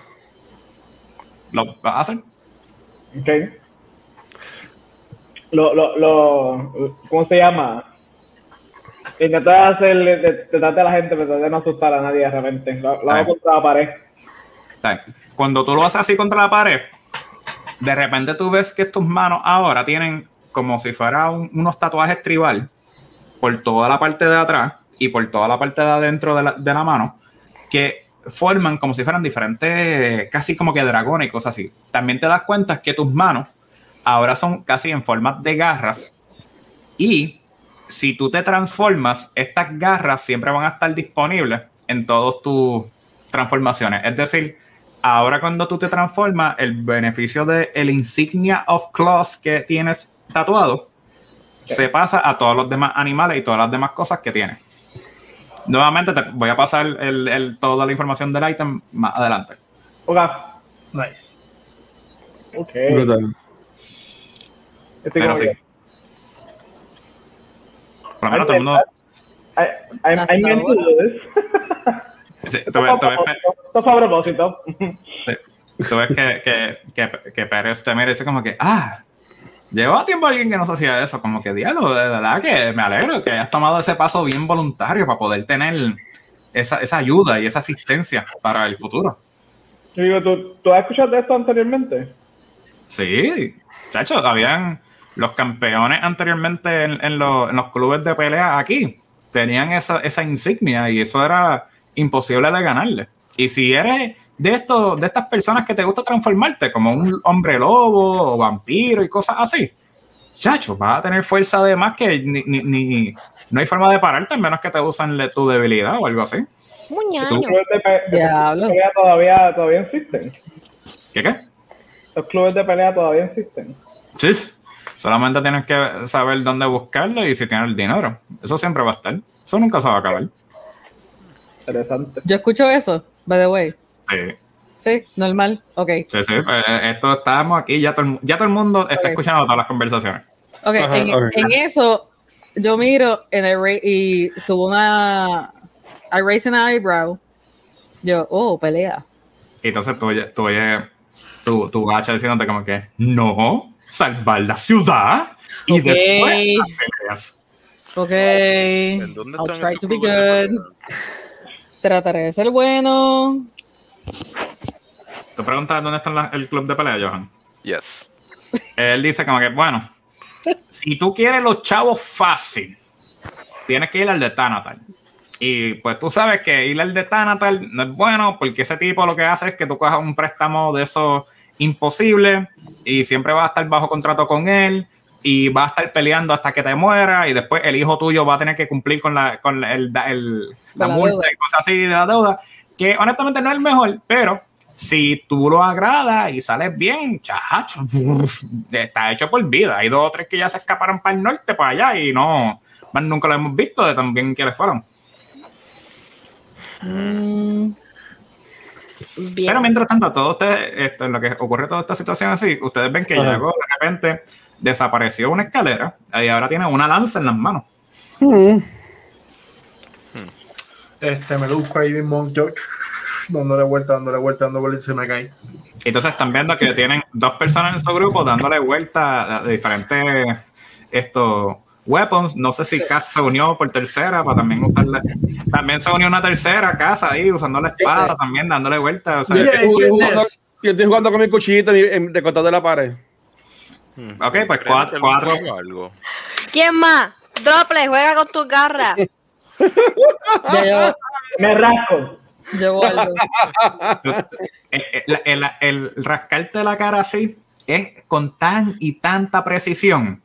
¿Lo vas a hacer? Ok. lo, lo, lo, ¿cómo se llama? Intentar hacerle, de, tratar a la gente, pero de no asustar a nadie de repente. Lo, lo contra la pared. ¿sabes? Cuando tú lo haces así contra la pared, de repente tú ves que tus manos ahora tienen como si fuera un- unos tatuajes tribal por toda la parte de atrás y por toda la parte de adentro de la, de la mano que forman como si fueran diferentes, casi como que dragones y cosas así. También te das cuenta que tus manos ahora son casi en forma de garras y si tú te transformas, estas garras siempre van a estar disponibles en todas tus transformaciones. Es decir, ahora cuando tú te transformas, el beneficio de el insignia of claws que tienes tatuado se pasa a todos los demás animales y todas las demás cosas que tienes. Nuevamente te voy a pasar el- el- toda la información del item más adelante. Ok. Nice. Ok. Brutal. Estoy Pero sí. Por lo menos todo el mundo. I, I, I meant to do this. Sí, tú ves- tú ves- fue a propósito. Sí. Tú ves que, que, que, que Pérez te mira y dice como que, ah, llevaba tiempo alguien que no se hacía eso, como que diablo, de verdad que me alegro que hayas tomado ese paso bien voluntario para poder tener esa, esa ayuda y esa asistencia para el futuro. Yo digo, ¿tú, ¿tú has escuchado de esto anteriormente? Sí, chacho, habían los campeones anteriormente en, en los, en los clubes de pelea aquí, tenían esa, esa insignia y eso era imposible de ganarle. Y si eres de estos, de estas personas que te gusta transformarte, como un hombre lobo o vampiro y cosas así, chacho, vas a tener fuerza de más que ni, ni- ni- no hay forma de pararte, a menos que te usen le- tu debilidad o algo así. Muñaño. Pelea todavía, todavía existen. ¿Qué qué? Los clubes de pelea todavía existen. Sí, solamente tienes que saber dónde buscarlo y si tienes el dinero. Eso siempre va a estar. Eso nunca se va a acabar. Interesante. Yo escucho eso, by the way. Sí, Sí, normal. Ok. sí, sí. pues, esto estamos aquí, ya todo, el, ya todo el mundo está escuchando todas las conversaciones. Ok, Ajá, en, ok. en eso, yo miro en el y subo una. I raise an eyebrow. Yo, oh, pelea. Y entonces tú, oyes- tú tu, tu hacha diciéndote como que, no, salvar la ciudad y después las peleas. Ok. ¿En dónde I'll try to be good. Trataré de ser bueno. Tú preguntas dónde está la- el club de pelea, Johan. Yes. Él dice como que, bueno, si tú quieres los chavos fácil, tienes que ir al de Tanatal. Y pues tú sabes que ir al de Tanatal no es bueno porque ese tipo lo que hace es que tú cojas un préstamo de eso imposible y siempre vas a estar bajo contrato con él y vas a estar peleando hasta que te muera y después el hijo tuyo va a tener que cumplir con la, con el, el- la multa deuda. y cosas así de la deuda, que honestamente no es el mejor, pero si tú lo agradas y sales bien, chacho, está hecho por vida. Hay dos o tres que ya se escaparon para el norte, para allá, y no, más nunca lo hemos visto de tan bien que les fueron. Mm, Bien. Pero mientras tanto, todo este, esto, en lo que ocurre toda esta situación así, ustedes ven que llegó de repente, desapareció una escalera y ahora tiene una lanza en las manos. Mm. Este, me lo busco ahí mismo. Yo dándole vuelta, dándole vuelta, dándole vuelta y se me cae. Y entonces están viendo que tienen dos personas en su grupo dándole vuelta a de diferentes estos weapons. No sé si Cass se unió por tercera para también usarla. También se unió una tercera casa ahí usando la espada también dándole vuelta. O sea, Yo estoy jugando- yo estoy jugando con mi cuchillito en- en- recortado de la pared. Hmm. Ok, pues cuatro- cuatro. algo- algo. ¿Quién más? Doble, juega con tus garras. Me rasco. llevo algo. Eh, eh, el, el rascarte la cara así es con tan y tanta precisión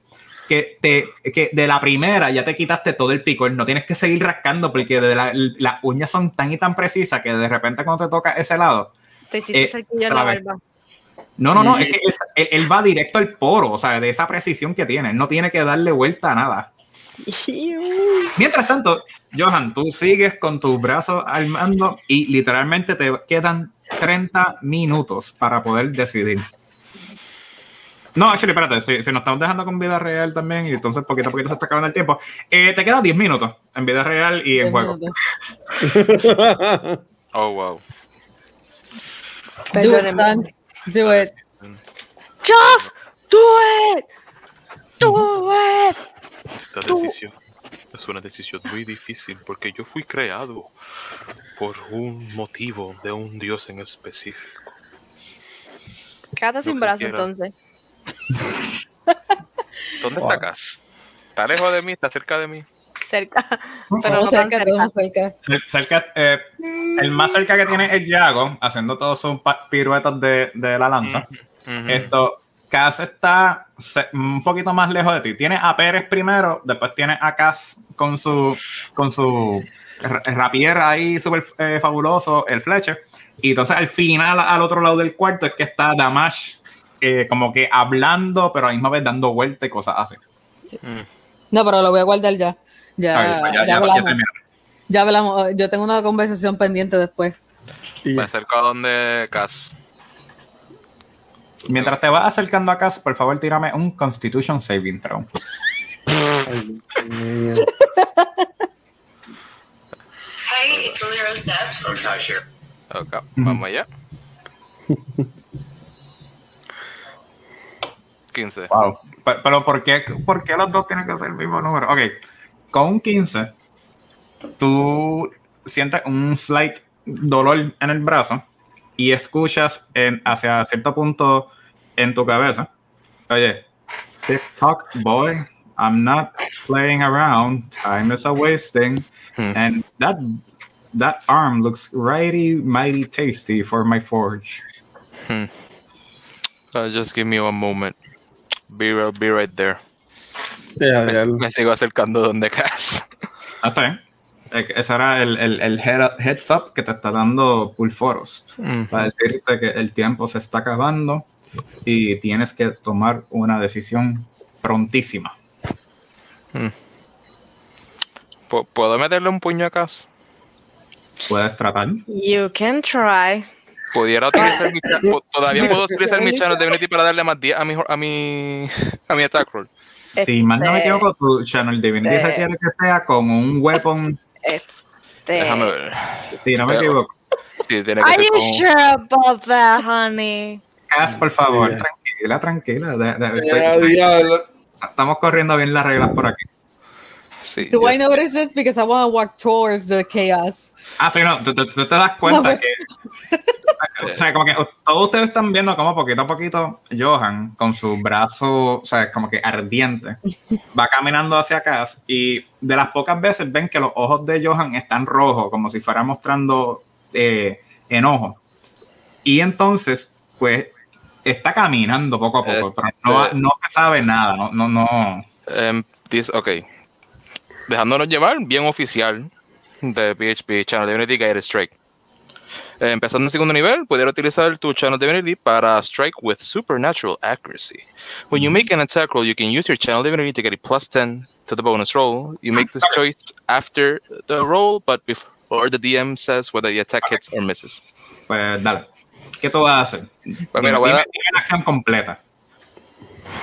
que, te, que de la primera ya te quitaste todo el picor. No tienes que seguir rascando porque de la- las uñas son tan y tan precisas que de repente cuando te toca ese lado. Te hiciste Eh, cerquillo en la barba. No, no, no, es que es- él, él va directo al poro, o sea, de esa precisión que tiene. Él no tiene que darle vuelta a nada. Mientras tanto, Johan, tú sigues con tus brazos al mando y literalmente te quedan 30 minutos para poder decidir. No, actually, espérate, si, si nos estamos dejando con vida real también, y entonces poquito a poquito se está acabando el tiempo, eh, te quedan 10 minutos en vida real y en juego. Oh, wow. Son. Do it. Just do it. Do it. Esta decisión es una decisión muy difícil porque yo fui creado por un motivo de un dios en específico. Quédate sin brazo quiera. entonces. ¿Dónde Wow. está Cass? ¿Está lejos de mí? ¿Está cerca de mí? Cerca. Pero no cerca, cerca. cerca. Cer- Cerca, eh, el más cerca que tiene es Yago, haciendo todos sus piruetas de, de la lanza. Esto, Cass está un poquito más lejos de ti. Tiene a Pérez primero, después tiene a Cass con su con su ra- rapier ahí súper eh, fabuloso, el Fletcher. Y entonces al final, al otro lado del cuarto, es que está Damash eh, como que hablando, pero a la misma vez dando vueltas y cosas así. Mm. No, pero lo voy a guardar ya. Ya, Ah, ya- ya- ya hablamos. Ya hablamos. Yo tengo una conversación pendiente después. Y Me acerco a donde Cass. Mientras te vas acercando a Cass, por favor, tírame un Constitution Saving Throw. Ay, it's death. Or Tashir. Ok, vamos allá. 15. Wow. Pero, pero ¿por, qué, ¿por qué los dos tienen que ser el mismo número? Ok, con un 15, tú sientes un slight dolor en el brazo y escuchas en, hacia cierto punto en tu cabeza. Oye, TikTok boy, I'm not playing around. Time is a wasting. Hmm. And that that arm looks righty mighty tasty for my forge. Uh, just give me one moment. Be, be right there. Me, sigo acercando donde Cass. Ah, está bien. Eh, Ese era el, el, el head- heads up que te está dando Pulforos. Para decirte que el tiempo se está acabando y tienes que tomar una decisión prontísima. ¿Pu- ¿Puedo meterle un puño a Cass? Puedes tratar. You can try. Pudiera utilizar mi todavía puedo utilizar mi channel Divinity para darle más 10 a mi a mi a mi attack roll. Si mal no me Este- equivoco, tu Channel Divinity este- requiere que sea con un weapon. Este... Déjame ver. Si no me equivoco. Sí, tiene que Are ser you con sure about that, honey? Cas, por favor, tranquila, tranquila. de- de- estamos corriendo bien las reglas por aquí. Sí, Do I notice this? Because I want to walk towards the chaos. Ah, sí, no, tú, te das cuenta que. O sea, como que todos ustedes están viendo como poquito a poquito Johan con su brazo, o sea, como que ardiente, va caminando hacia acá y de las pocas veces ven que los ojos de Johan están rojos, como si fuera mostrando eh, enojo. Y entonces, pues, está caminando poco a poco, pero no, Este- no se sabe nada, no, no, no. Em, dis- ok. Dejándonos llevar, bien oficial de PHP Channel Divinity Guided Strike. Eh, empezando en segundo nivel, pudiera utilizar tu Channel Divinity para strike with supernatural accuracy. When you make an attack roll, you can use your Channel Divinity to get a plus 10 to the bonus roll. You make this choice after the roll, but before the DM says whether the attack hits or misses. Pues dale. ¿Qué tú vas a hacer? Pues mira, voy a la acción completa.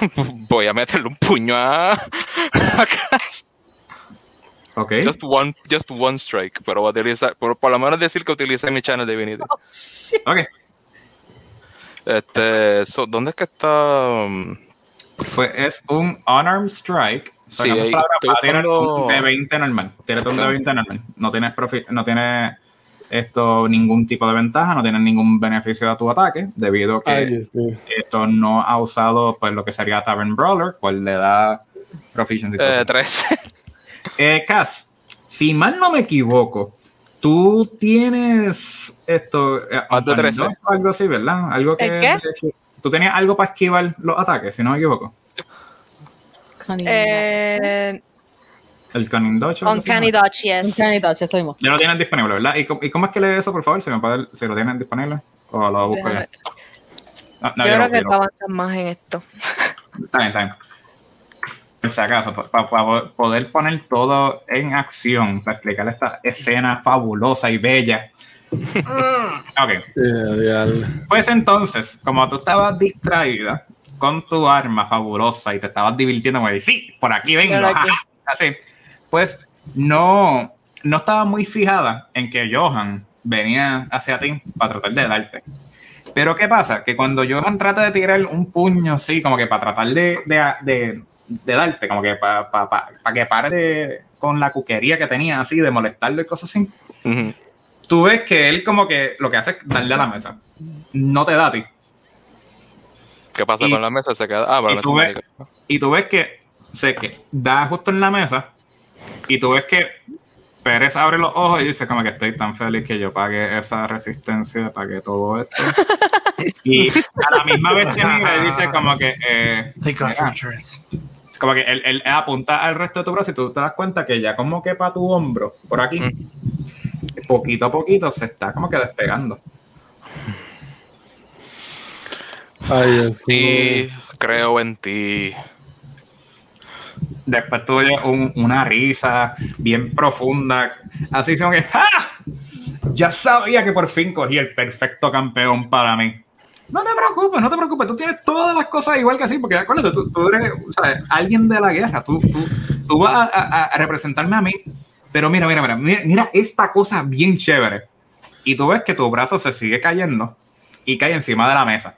Voy a meterle un puño a, a Cass. Ok. Just one, just one strike, pero voy a utilizar, por, por lo menos decir que utilicé mi channel Divinity. Ok. Este, so, ¿dónde es que está? Pues es un unarmed strike. Sí, ahí buscando- un de 20 normal. Tírate un de 20 normal. No tienes, profi- no tienes esto ningún tipo de ventaja, no tienes ningún beneficio a tu ataque, debido a que Ay, esto no ha usado pues lo que sería Tavern Brawler, cual le da proficiency. eh, cosas. 13. Eh, Cass, si mal no me equivoco, tú tienes esto. eh, Más de un 13. tornado o Algo así, ¿verdad? Algo que. ¿El qué? Tú tenías algo para esquivar los ataques, si no me equivoco. Eh, El Cunning Dodge. Uncanny. Dodge, yes. Uncanny Touch, eso mismo. Ya lo tienes disponible, ¿verdad? ¿Y cómo, y cómo es que lees eso, por favor? Si, me puede, si lo tienes disponible. O lo busco ya. No, no, Yo yo creo lo- que lo- avanzas más en esto. Está bien, está bien. Por si acaso, para poder poner todo en acción, para explicar esta escena fabulosa y bella. ok. Ya, diablo. Pues entonces, como tú estabas distraída con tu arma fabulosa y te estabas divirtiendo, como de, sí, por aquí vengo, Por aquí. jaja", así, pues no, no estaba muy fijada en que Johan venía hacia ti para tratar de darte. Pero ¿qué pasa? Que cuando Johan trata de tirar un puño así, como que para tratar de, de, de de darte, como que para pa, pa, pa que pare de- con la cuquería que tenía así, de molestarlo y cosas así. Tú ves que él como que lo que hace es darle a la mesa. No te da a ti. ¿Qué pasa Y- con la mesa? Se queda. Ah, pero y la tú ves-. Y tú ves que se que da justo en la mesa y tú ves que Pérez abre los ojos y dice como que estoy tan feliz que yo pague esa resistencia, pagué todo esto. y a la misma vez te mira y dice como que eh, Thank God for mira, insurance. Como que él, él apunta al resto de tu brazo y tú te das cuenta que ya como que para tu hombro, por aquí, poquito a poquito se está como que despegando. Ay, Dios Sí, creo en ti. Después tú oyes un- una risa bien profunda, así como que ¡Ah! Ya sabía que por fin cogí el perfecto campeón para mí. No te preocupes, no te preocupes, tú tienes todas las cosas igual que así, porque acuérdate, tú, tú eres ¿sabes? alguien de la guerra, tú, tú, tú vas a, a- a representarme a mí, pero mira, mira, mira, mira, mira esta cosa bien chévere. Y tú ves que tu brazo se sigue cayendo y cae encima de la mesa.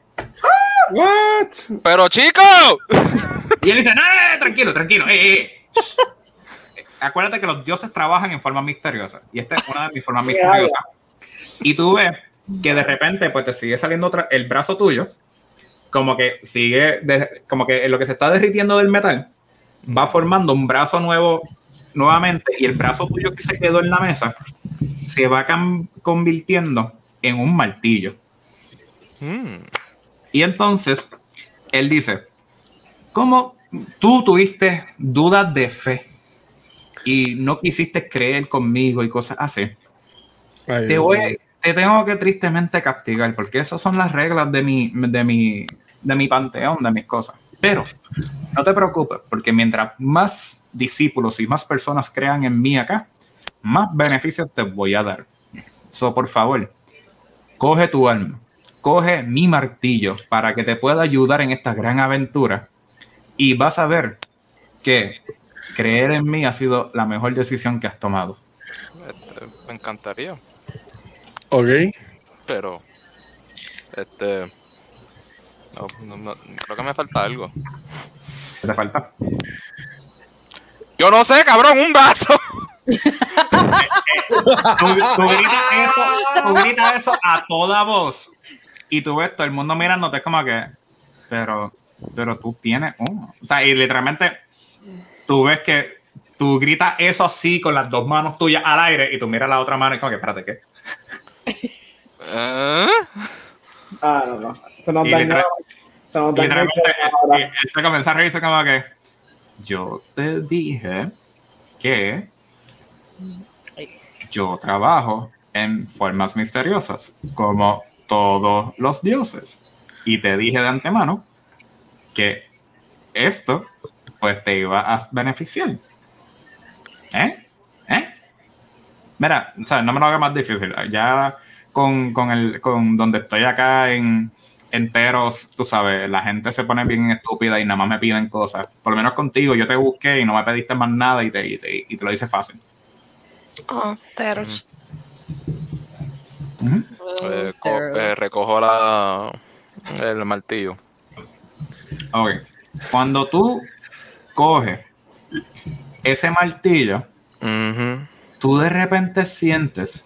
What? Pero chico, Y él dice, no, tranquilo, tranquilo. eh, eh, eh". Acuérdate que los dioses trabajan en forma misteriosa. Y esta es una de mis formas misteriosas. Y tú ves que de repente pues te sigue saliendo otra, el brazo tuyo, como que sigue, de- como que lo que se está derritiendo del metal, va formando un brazo nuevo nuevamente y el brazo tuyo que se quedó en la mesa se va convirtiendo en un martillo. Mm, Y entonces él dice, ¿cómo tú tuviste dudas de fe y no quisiste creer conmigo y cosas así? Ay, Te, voy. Te tengo que tristemente castigar porque esas son las reglas de mi, de mi, de mi panteón, de mis cosas. Pero no te preocupes porque mientras más discípulos y más personas crean en mí acá, más beneficios te voy a dar. So, por favor, coge tu alma, coge mi martillo para que te pueda ayudar en esta gran aventura y vas a ver que creer en mí ha sido la mejor decisión que has tomado. este, me encantaría, Ok. pero este no, no, no, creo que me falta algo. ¿Qué te falta? Yo no sé, cabrón, un vaso. tú, tú gritas eso, tú gritas eso a toda voz y tú ves todo el mundo mirándote es como que pero pero tú tienes uno o sea y literalmente tú ves que tú gritas eso así con las dos manos tuyas al aire y tú miras la otra mano y como que espérate qué Ah, no, no. Se nos dañó. Se nos dañó él, se comienza a reírse como que yo te dije que yo trabajo en formas misteriosas como todos los dioses y te dije de antemano que esto pues te iba a beneficiar ¿eh? ¿eh? mira o sea no me lo haga más difícil ya con, con el con donde estoy acá en enteros, tú sabes, la gente se pone bien estúpida y nada más me piden cosas. Por lo menos contigo, yo te busqué y no me pediste más nada y te, y te, y te lo hice fácil. Oh. Eh, eh, recojo la el martillo. Ok. Cuando tú coges ese martillo, tú de repente sientes,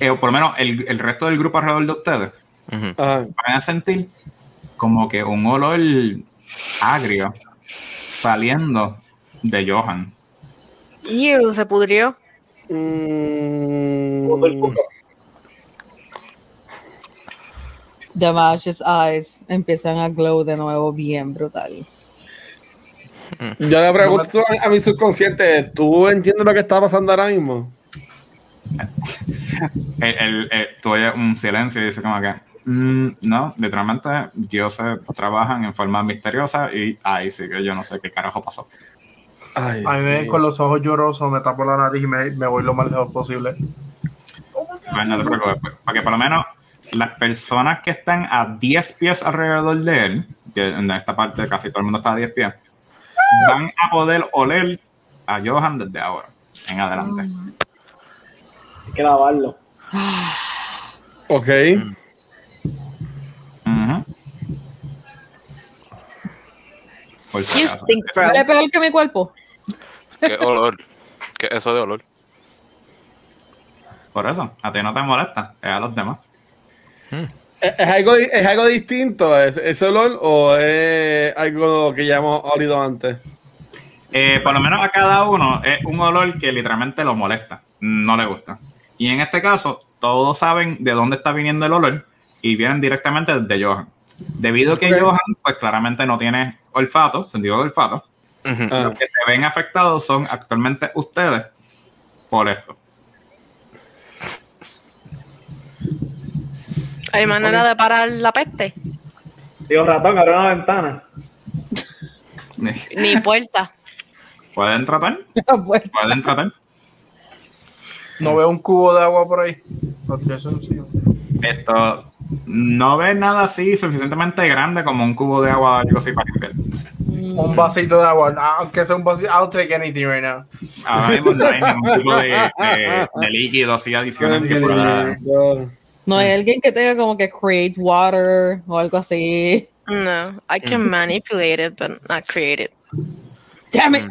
eh, o por lo menos el, el resto del grupo alrededor de ustedes, van a sentir como que un olor agrio saliendo de Johan. Ew, se pudrió. Mm, Yamash's eyes empiezan a glow de nuevo bien brutal. yo le pregunto a mi subconsciente, ¿tú entiendes lo que está pasando ahora mismo? El, el- el- tú oyes un silencio y dice como que "Mm, no, literalmente dioses trabajan en forma misteriosa y ahí sí que yo no sé qué carajo pasó. Ay, A mí con los ojos llorosos, me tapo la nariz y me, me voy lo más lejos posible. Pues no te preocupes, porque por lo menos las personas que están a 10 pies alrededor de él, que en esta parte casi todo el mundo está a 10 pies, van a poder oler a Johan desde ahora en adelante. Hay que lavarlo. Ok. Ujú. Por si You acaso. stink, bro. ¿Huele peor que mi cuerpo? ¿Qué olor? ¿Qué eso de olor? Por eso, a ti no te molesta, es a los demás. ¿Es, es algo, ¿Es algo distinto ese, ese olor o es algo que ya hemos olido antes? Eh, por lo menos a cada uno es un olor que literalmente lo molesta, no le gusta. Y en este caso, todos saben de dónde está viniendo el olor y vienen directamente de Johan. Debido a que. Johan, pues claramente no tiene olfato, sentido de olfato. Ah. los que se ven afectados son actualmente ustedes por esto. ¿Hay manera de parar la peste? Digo, ratón, abre una ventana. Ni puerta. ¿Pueden tratar? ¿Pueden tratar? No veo un cubo de agua por ahí. No. Esto no ves nada así suficientemente grande como un cubo de agua o algo así para limpiar. Un vasito de agua. Aunque sea un vasito. I'll take anything right now. Ahora mismo no hay ningún tipo de, de- de líquido así adicional que pueda. no hay alguien que tenga como que create water o algo así. No, I can manipulate it, but not create it. Damn it.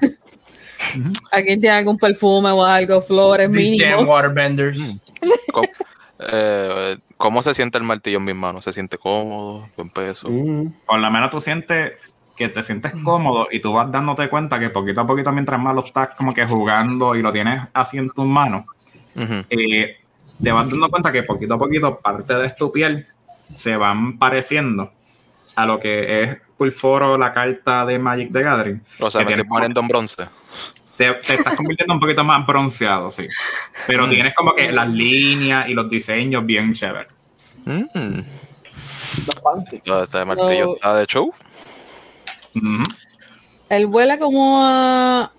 ¿Alguien tiene algún perfume o algo, flores mínimo? waterbenders. ¿Cómo, eh, ¿Cómo se siente el martillo en mis manos? ¿Se siente cómodo? ¿Buen peso? Mm. Por lo menos tú sientes que te sientes cómodo y tú vas dándote cuenta que poquito a poquito mientras más lo estás como que jugando y lo tienes así en tus manos, eh, te vas dando cuenta que poquito a poquito parte de tu piel se van pareciendo a lo que es Pulforo, la carta de Magic the Gathering. O sea, que me estoy poniendo en bronce. te, te estás convirtiendo un poquito más bronceado, sí. Pero tienes como que las líneas y los diseños bien chéveres. Mm. Este martillo So- está de show. Ujú. Él huele como a...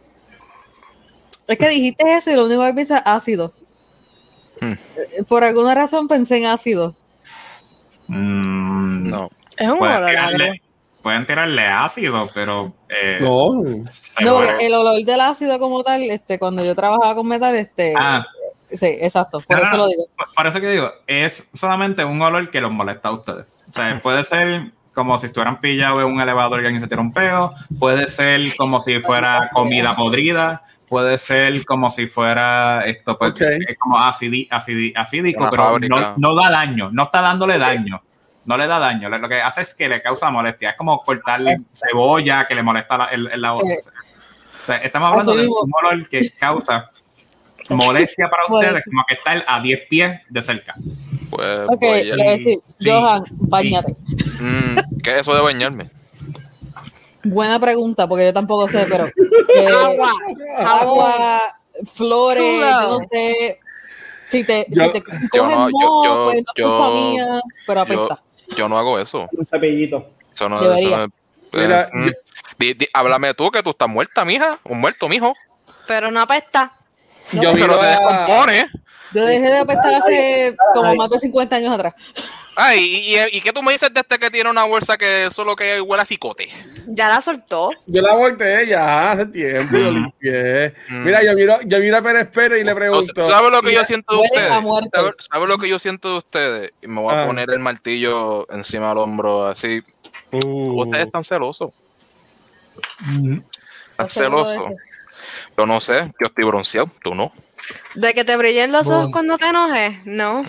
Es que dijiste eso y lo único que piensa es ácido. Hmm. Eh, Por alguna razón pensé en ácido. Mm, No. Es un Pueden olor agrio. tirarle, pueden tirarle ácido, pero eh, No. el olor del ácido como tal, este, cuando yo trabajaba con metal, este, Ah. sí, exacto, por No, eso no. lo digo. Por- eso que digo, es solamente un olor que los molesta a ustedes. O sea, puede ser como si estuvieran pillados en un elevador y alguien se tira un peo, puede ser como si fuera comida podrida, puede ser como si fuera esto, pues, es como acidi, acidi- acídico, pero no, no da daño, no está dándole daño. No le da daño, lo que hace es que le causa molestia. Es como cortar cebolla que le molesta la, el, el- la otra. Sí. O sea, estamos hablando de un olor que causa molestia para Bueno. ustedes, como que estar a 10 pies de cerca. Pues Ok, voy le a- voy a decir, sí, Johan, bañate. Mm, ¿Qué es eso de bañarme? Buena pregunta, porque yo tampoco sé, pero eh, Agua. agua, flores, yo no sé. Si te, Yo- si te yo coges no- yo- moho, yo- pues no es yo- culpa mía, pero apesta. Yo no hago eso. Un cepillito. Eso no, Debería. eso no- Mira, eh, mm. yo- Di- di- háblame tú que tú estás muerta, mija. Un muerto, mijo. Pero no apesta. No, Yo pero miro Pero se descompone. Yo dejé de apestar hace como más de 50 años atrás. Ay, y, y, y qué tú me dices de este que tiene una bolsa que solo que huele a cicote? Ya la soltó. Yo la volteé ya hace tiempo y lo Ujú. limpié. Mm. Mira, yo miro, yo miro a Pérez Pérez y le pregunto. ¿Sabes lo que yo siento de ustedes? muerte. ¿Sabes sabes lo que yo siento de ustedes? Y me voy a Ah. poner el martillo encima del hombro así. Uh, Ustedes están celosos. Están ¿Estás seguro de celosos. Yo no sé, yo estoy bronceado, tú no. ¿De que te brillen los ojos cuando te enojes? No.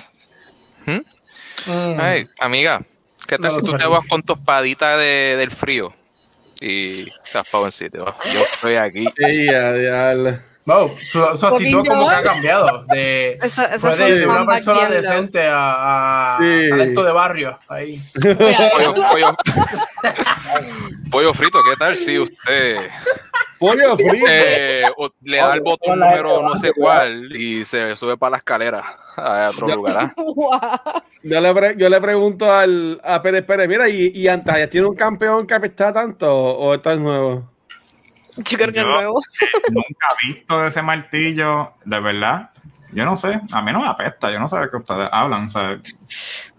Mm. Ay, amiga, ¿qué tal No si tú te vas con tu espadita de, del frío? Y te has en sitio. Yo estoy aquí. Sí, a diablo. No, su, su actitud como que ha cambiado. De, Eso, eso fue fue de, de un una persona decente a, a Sí. talento de barrio. Ahí. Pollo, pollo, pollo frito, ¿qué tal si usted Pollo frito. eh, le da el botón número no sé cuál y se sube para la escalera a otro Ya. lugar? ah? Yo le, pre- yo le pregunto al, a Pérez Pérez, mira, ¿y, y Antalya tiene un campeón que apesta tanto o esto es nuevo? Yo creo que Yo- nuevo. Nunca he visto ese martillo, de verdad. Yo no sé, a mí no me apesta, yo no sé de qué ustedes hablan. O sea,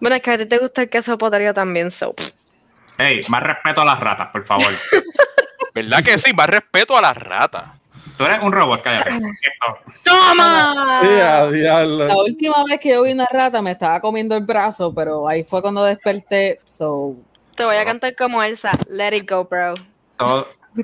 Bueno, es que a ti te gusta el queso potario también, so. hey, más respeto a las ratas, por favor. ¿Verdad que sí? Más respeto a las ratas. Tú eres un robot, cállate. Esto. ¡Toma! La última vez que yo vi una rata me estaba comiendo el brazo, pero ahí fue cuando desperté. So, Te voy a cantar como Elsa. Let it go, bro. todo-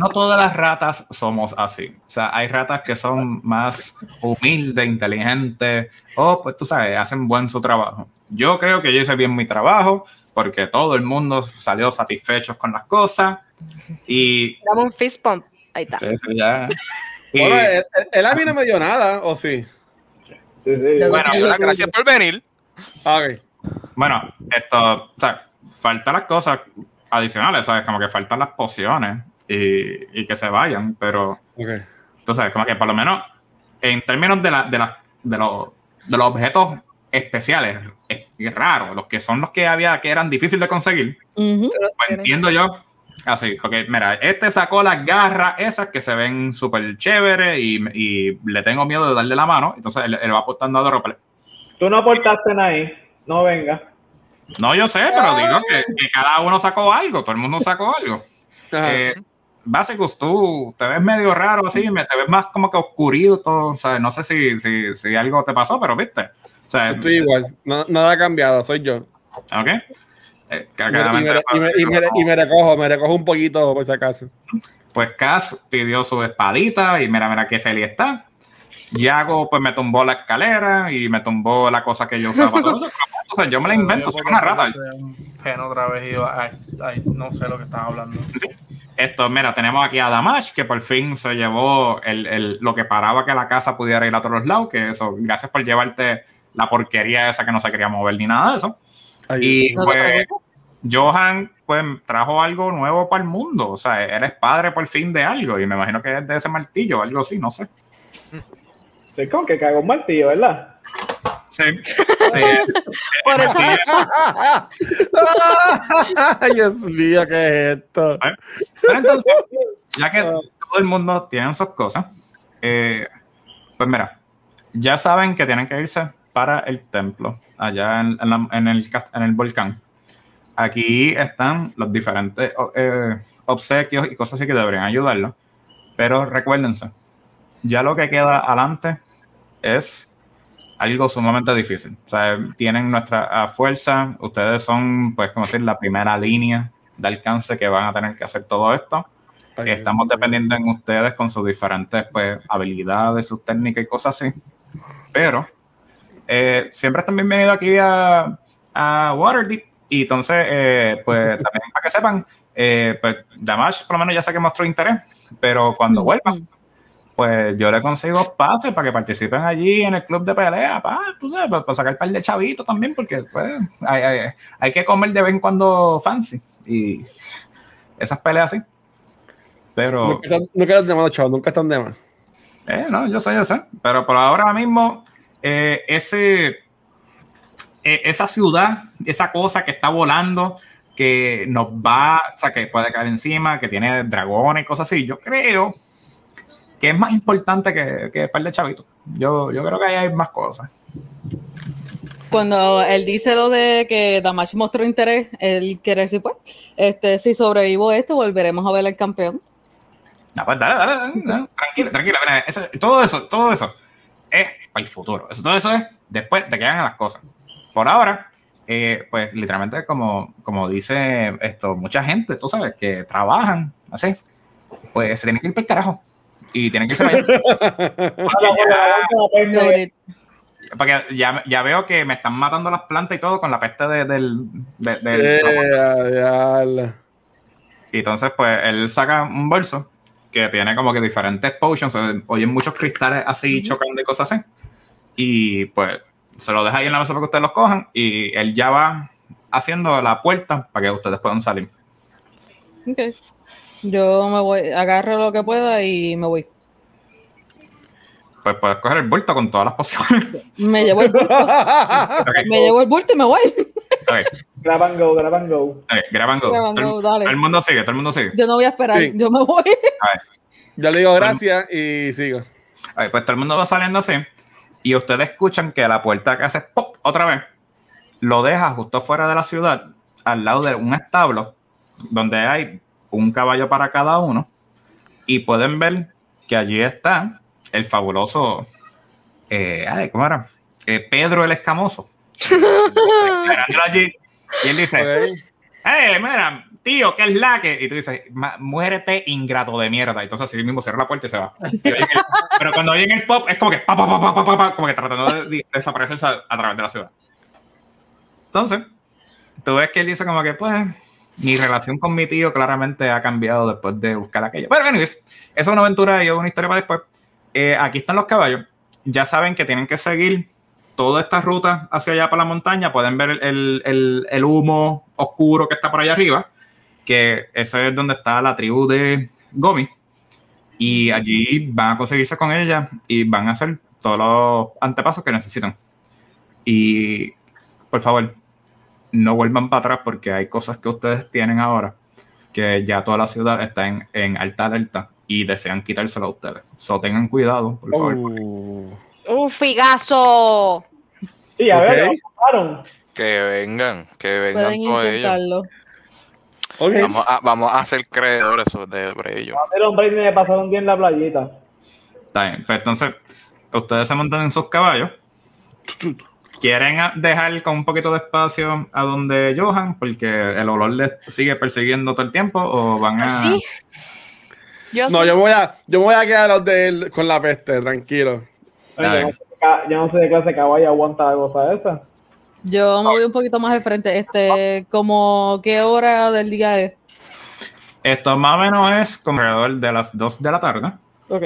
no todas las ratas somos así. O sea, hay ratas que son más humildes, inteligentes, o pues tú sabes, hacen buen su trabajo. Yo creo que yo hice bien mi trabajo porque todo el mundo salió satisfechos con las cosas y Dame un fist pump. Ahí está. Sí, sí, ya. Y, Bueno, él, él a mí no me dio nada, ¿o sí? Sí, sí. bueno, gracias por venir. Ah, Ok. bueno, esto, o sea, faltan las cosas adicionales, ¿sabes? Como que faltan las pociones y, y que se vayan, pero Ok. tú sabes, como que por lo menos en términos de, la, de, la, de, los, de los objetos especiales, es- es raros, los que son los que había que eran difíciles de conseguir, pues entiendo yo así, porque mira, este sacó las garras esas que se ven súper chéveres y, y le tengo miedo de darle la mano, entonces él, él va aportando a Droplet. Tú no aportaste nada ahí. No venga. No, yo sé, pero digo que, que cada uno sacó algo, todo el mundo sacó algo. Eh, Básicos, tú te ves medio raro así, me, te ves más como que oscurito, todo, o sea, no sé si, si, si algo te pasó, pero viste. O sea, Estoy igual. No- nada ha cambiado, soy yo. ¿ok? Eh, Y me, y claramente me- y me- y me- y me recojo, me recojo un poquito por si acaso. Pues Cass pidió su espadita y mira, mira qué feliz está. Yago pues me tumbó la escalera y me tumbó la cosa que yo usaba. todo eso. O sea, yo me la invento, soy una rata. Gen otra vez iba a- no sé lo que estaba hablando. Esto, mira, tenemos aquí a Damash, que por fin se llevó el, el- lo que paraba que la casa pudiera ir a todos los lados, que eso, gracias por llevarte la porquería esa que no se quería mover ni nada de eso. Ay, Y pues Johan pues trajo algo nuevo para el mundo, o sea, eres padre por fin de algo, y me imagino que es de ese martillo, algo así, no sé. Soy como que cagó un martillo, ¿verdad? Sí. sí. Por eso Ay, Dios mío, ¿qué es esto? Pero entonces, ya que todo el mundo tiene sus cosas, eh, pues mira, ya saben que tienen que irse para el templo, allá en, en la- en el, en el volcán. Aquí están los diferentes eh, obsequios y cosas así que deberían ayudarlos. Pero recuérdense, ya lo que queda adelante es algo sumamente difícil. O sea, tienen nuestra fuerza, ustedes son, pues, como decir, la primera línea de alcance que van a tener que hacer todo esto. Ay, Estamos dependiendo en ustedes con sus diferentes pues, habilidades, sus técnicas y cosas así. Pero eh, siempre están bienvenidos aquí a, a Waterdeep. Y entonces, eh, pues también para que sepan, eh, pues Damash por lo menos ya sé que mostró interés, pero cuando vuelva, pues yo le consigo pases para que participen allí en el club de pelea, pa, tú sabes, para, para sacar un par de chavitos también, porque pues, hay, hay- hay que comer de vez en cuando fancy. Y esas peleas así. Pero, Nunca están, nunca están de más, chavos, nunca están de más. eh, no, yo sé, yo sé. Pero por ahora mismo, eh, ese, eh, esa ciudad, esa cosa que está volando, que nos va, o sea, que puede caer encima, que tiene dragones y cosas así, yo creo que es más importante que, que el par de chavitos. Yo, yo creo que ahí hay más cosas. Cuando él dice lo de que Damash mostró interés, él quiere decir, pues, este, si sobrevivo esto, volveremos a ver al campeón. No, pues dale, dale, dale, dale, tranquila, tranquila. mira, eso- todo eso, todo eso es para el futuro. Eso, todo eso es después de que hagan las cosas. Por ahora, eh, pues literalmente como, como dice esto, mucha gente, tú sabes, que trabajan así, pues se tienen que ir por el carajo. Y tienen que irse para allá. Porque ya- ya, veo que me están matando las plantas y todo con la peste de- del... de- del- Eh. Y entonces, pues, él saca un bolso que tiene como que diferentes potions, se oyen muchos cristales así chocando y cosas así. Y pues se lo deja ahí en la mesa para que ustedes los cojan y él ya va haciendo la puerta para que ustedes puedan salir. Ok. Yo me voy, agarro lo que pueda y me voy. Pues puedes coger el bulto con todas las pociones. Me llevo el bulto, me llevo el bulto y me voy. ok, Grab and go, grab and go. ok, grab and go. Grab and go, dale. todo el mundo sigue, todo el mundo sigue. Yo no voy a esperar, Sí. yo me voy. Yo le digo gracias y sigo. Pues todo el mundo va saliendo así. Y ustedes escuchan que la puerta que hace pop otra vez lo deja justo fuera de la ciudad, al lado de un establo, donde hay un caballo para cada uno. Y pueden ver que allí está el fabuloso. eh, ay, ¿Cómo era? Eh, Pedro el Escamoso. Allí. Y él dice: Ok. ¡Eh, mira, tío, qué es la que! Y tú dices, "Ma- muérete ingrato de mierda. Y entonces así mismo cierra la puerta y se va. Pero cuando oyen el pop, es como que pa, pa, pa, pa, pa, pa, pa, como que tratando de, de desaparecerse a, a través de la ciudad. Entonces, tú ves que él dice como que, pues, mi relación con mi tío claramente ha cambiado después de buscar aquello. Pero, anyways, esa es una aventura y es una historia para después. Eh, aquí están los caballos. Ya saben que tienen que seguir toda esta ruta hacia allá para la montaña. Pueden ver el, humo oscuro que está por allá arriba, que ese es donde está la tribu de Gomi. Y allí van a conseguirse con ella y van a hacer todos los antepasos que necesitan. Y, por favor, no vuelvan para atrás porque hay cosas que ustedes tienen ahora que ya toda la ciudad está en, en alta alerta y desean quitárselo a ustedes. So tengan cuidado, por favor. Uh, ¡Un figazo! Sí, a ver, Ok. lo mataron. Que vengan, que vengan Pueden ellos. intentarlo. ok. Vamos a, vamos a ser creedores de sobre ellos. El hombre me pasaron bien la playita. Está bien, pues entonces, ustedes se montan en sus caballos. ¿Quieren a- dejar con un poquito de espacio a donde Johan? Porque el olor les sigue persiguiendo todo el tiempo. ¿O van a.? ¿Sí? Yo No, yo me voy a, yo me voy a quedar los de él con la peste, tranquilo. Oye, yo, no sé, de clase de caballo aguanta la cosa esa. Yo me voy un poquito más de frente. Este, como qué hora del día es. Esto más o menos es como alrededor de las 2 de la tarde. Ok.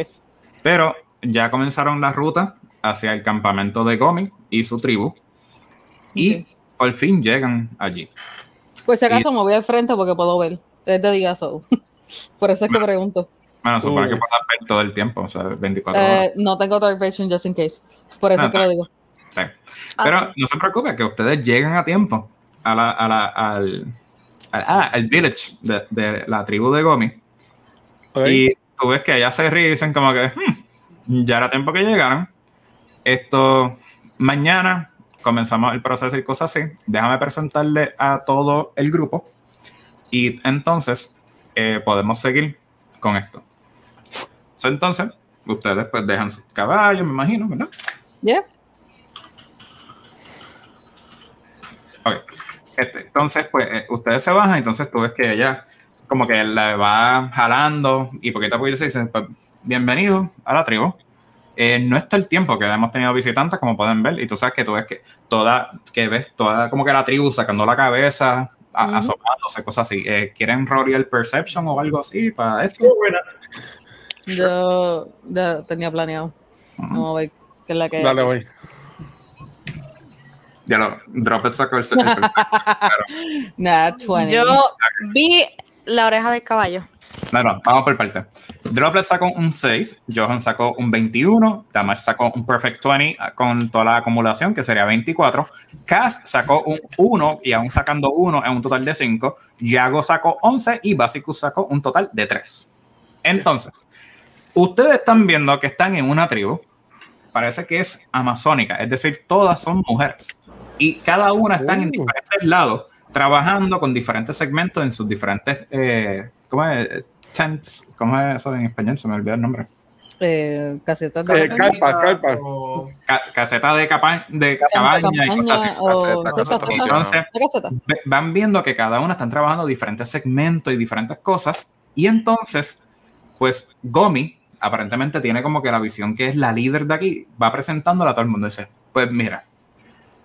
Pero ya comenzaron la ruta hacia el campamento de Gomi y su tribu. Y Ok. por fin llegan allí. Pues si acaso me voy al frente porque puedo ver. Es de día so. Por eso es que pregunto. Bueno, supone Uy. que ver todo el tiempo, o sea, 24 horas. Eh, no tengo dark vision just in case. Por eso Ah, es que lo digo. Sí. Pero no se preocupe, que ustedes llegan a tiempo a la, a la- al, al, ah, al village de, de la tribu de Gomi. Ok. Y tú ves que allá se ríen y dicen como que "Hmm, ya era tiempo que llegaran. Esto, mañana comenzamos el proceso y cosas así. Déjame presentarle a todo el grupo y entonces eh, podemos seguir con esto. Entonces, ustedes pues dejan sus caballos, me imagino, ¿verdad? Yeah. Ok. Este, entonces, pues, eh, ustedes se bajan, entonces tú ves que ella como que la va jalando y poquito a poquito se dice, pues, bienvenido a la tribu. Eh, no está el tiempo que hemos tenido visitantes, como pueden ver, y tú sabes que tú ves que toda, que ves toda como que la tribu sacando la cabeza, a- Ujú. asomándose, cosas así. Eh, ¿Quieren Royal Perception o algo así para esto? Yo ya tenía planeado. Ujú. Vamos a ver qué es la que. Dale, voy. Ya lo, Drop it el, el- Nah, 20. Yo vi la oreja del caballo. No, no, vamos por parte. Droplet sacó un 6, Johan sacó un 21, Damash sacó un Perfect 20 con toda la acumulación, que sería 24. Cass sacó un 1 y aún sacando 1 en un total de 5. Yago sacó 11 y Basicus sacó un total de 3. Entonces, ustedes están viendo que están en una tribu, parece que es amazónica, es decir, todas son mujeres. Y cada una están en Uh. diferentes lados, trabajando con diferentes segmentos en sus diferentes, eh, ¿cómo es? Tents, ¿cómo es eso en español? Se me olvidó el nombre. Eh, casetas de. Eh, carpa, carpa. O- Ca- caseta de, capa- de cabaña y cosas así. o. Caseta, sí, caseta, caseta. Entonces, ¿Qué caseta? van viendo que cada una están trabajando diferentes segmentos y diferentes cosas. Y entonces, pues Gomi aparentemente tiene como que la visión que es la líder de aquí, va presentándola a todo el mundo. Dice, pues mira,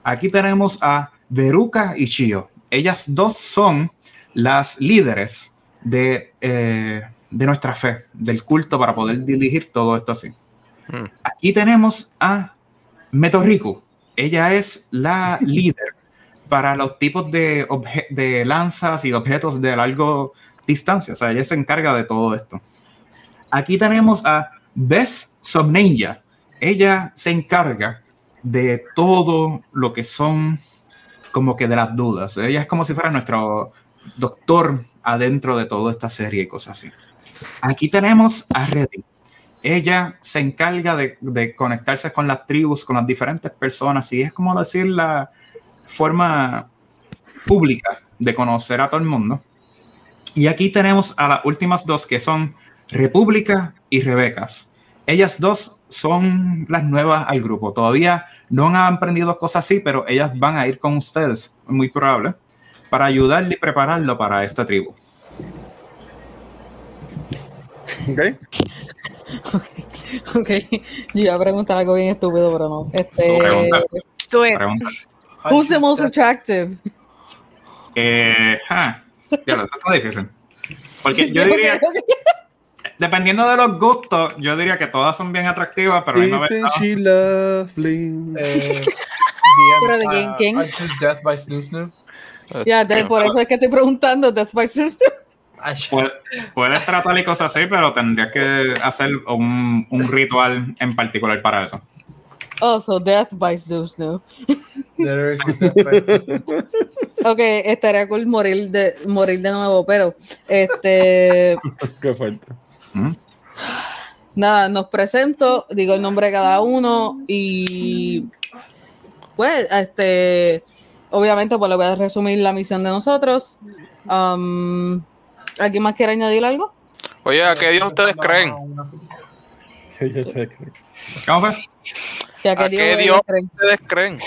aquí tenemos a Veruca y Chio. Ellas dos son las líderes de, eh, de nuestra fe, del culto para poder dirigir todo esto así. Hmm. Aquí tenemos a Metorriku. Ella es la líder para los tipos de, de lanzas y objetos de largo distancia. O sea, ella se encarga de todo esto. Aquí tenemos a Bess Somninja. Ella se encarga de todo lo que son como que de las dudas. Ella es como si fuera nuestro doctor adentro de toda esta serie y cosas así. Aquí tenemos a Reddy. Ella se encarga de, de conectarse con las tribus, con las diferentes personas, y es como decir la forma pública de conocer a todo el mundo. Y aquí tenemos a las últimas dos que son República y Rebecas. Ellas dos son las nuevas al grupo. Todavía no han aprendido cosas así, pero ellas van a ir con ustedes, muy probable. Para ayudarle y prepararlo para esta tribu. ¿Ok? Ok, yo iba a preguntar algo bien estúpido, pero no. Este, Pregunta. Tú who's the most attractive? Eh, ah, ya lo, está difícil. Porque yo diría, dependiendo de los gustos, yo diría que todas son bien atractivas, pero me Isn't no. she lovely? Eh, Pero de quién- quién? Death by Snoo Snoo. Ya, de- por eso es que estoy preguntando. That's my sister. Ay, Pu- Puedes tratar y cosas así, pero tendrías que hacer un, un ritual en particular para eso. Oh, so death by there is Death by Snoo Snoo. Ok, estaría cool morir de, morir de nuevo, pero este. Qué fuerte. ¿Mm? Nada, nos presento, digo el nombre de cada uno y pues, este, obviamente, pues le voy a resumir la misión de nosotros. Um, ¿Alguien más quiere añadir algo? Oye, ¿a qué Dios ustedes creen? ¿Cómo fue? ¿A qué Dios Dios creen. ustedes creen?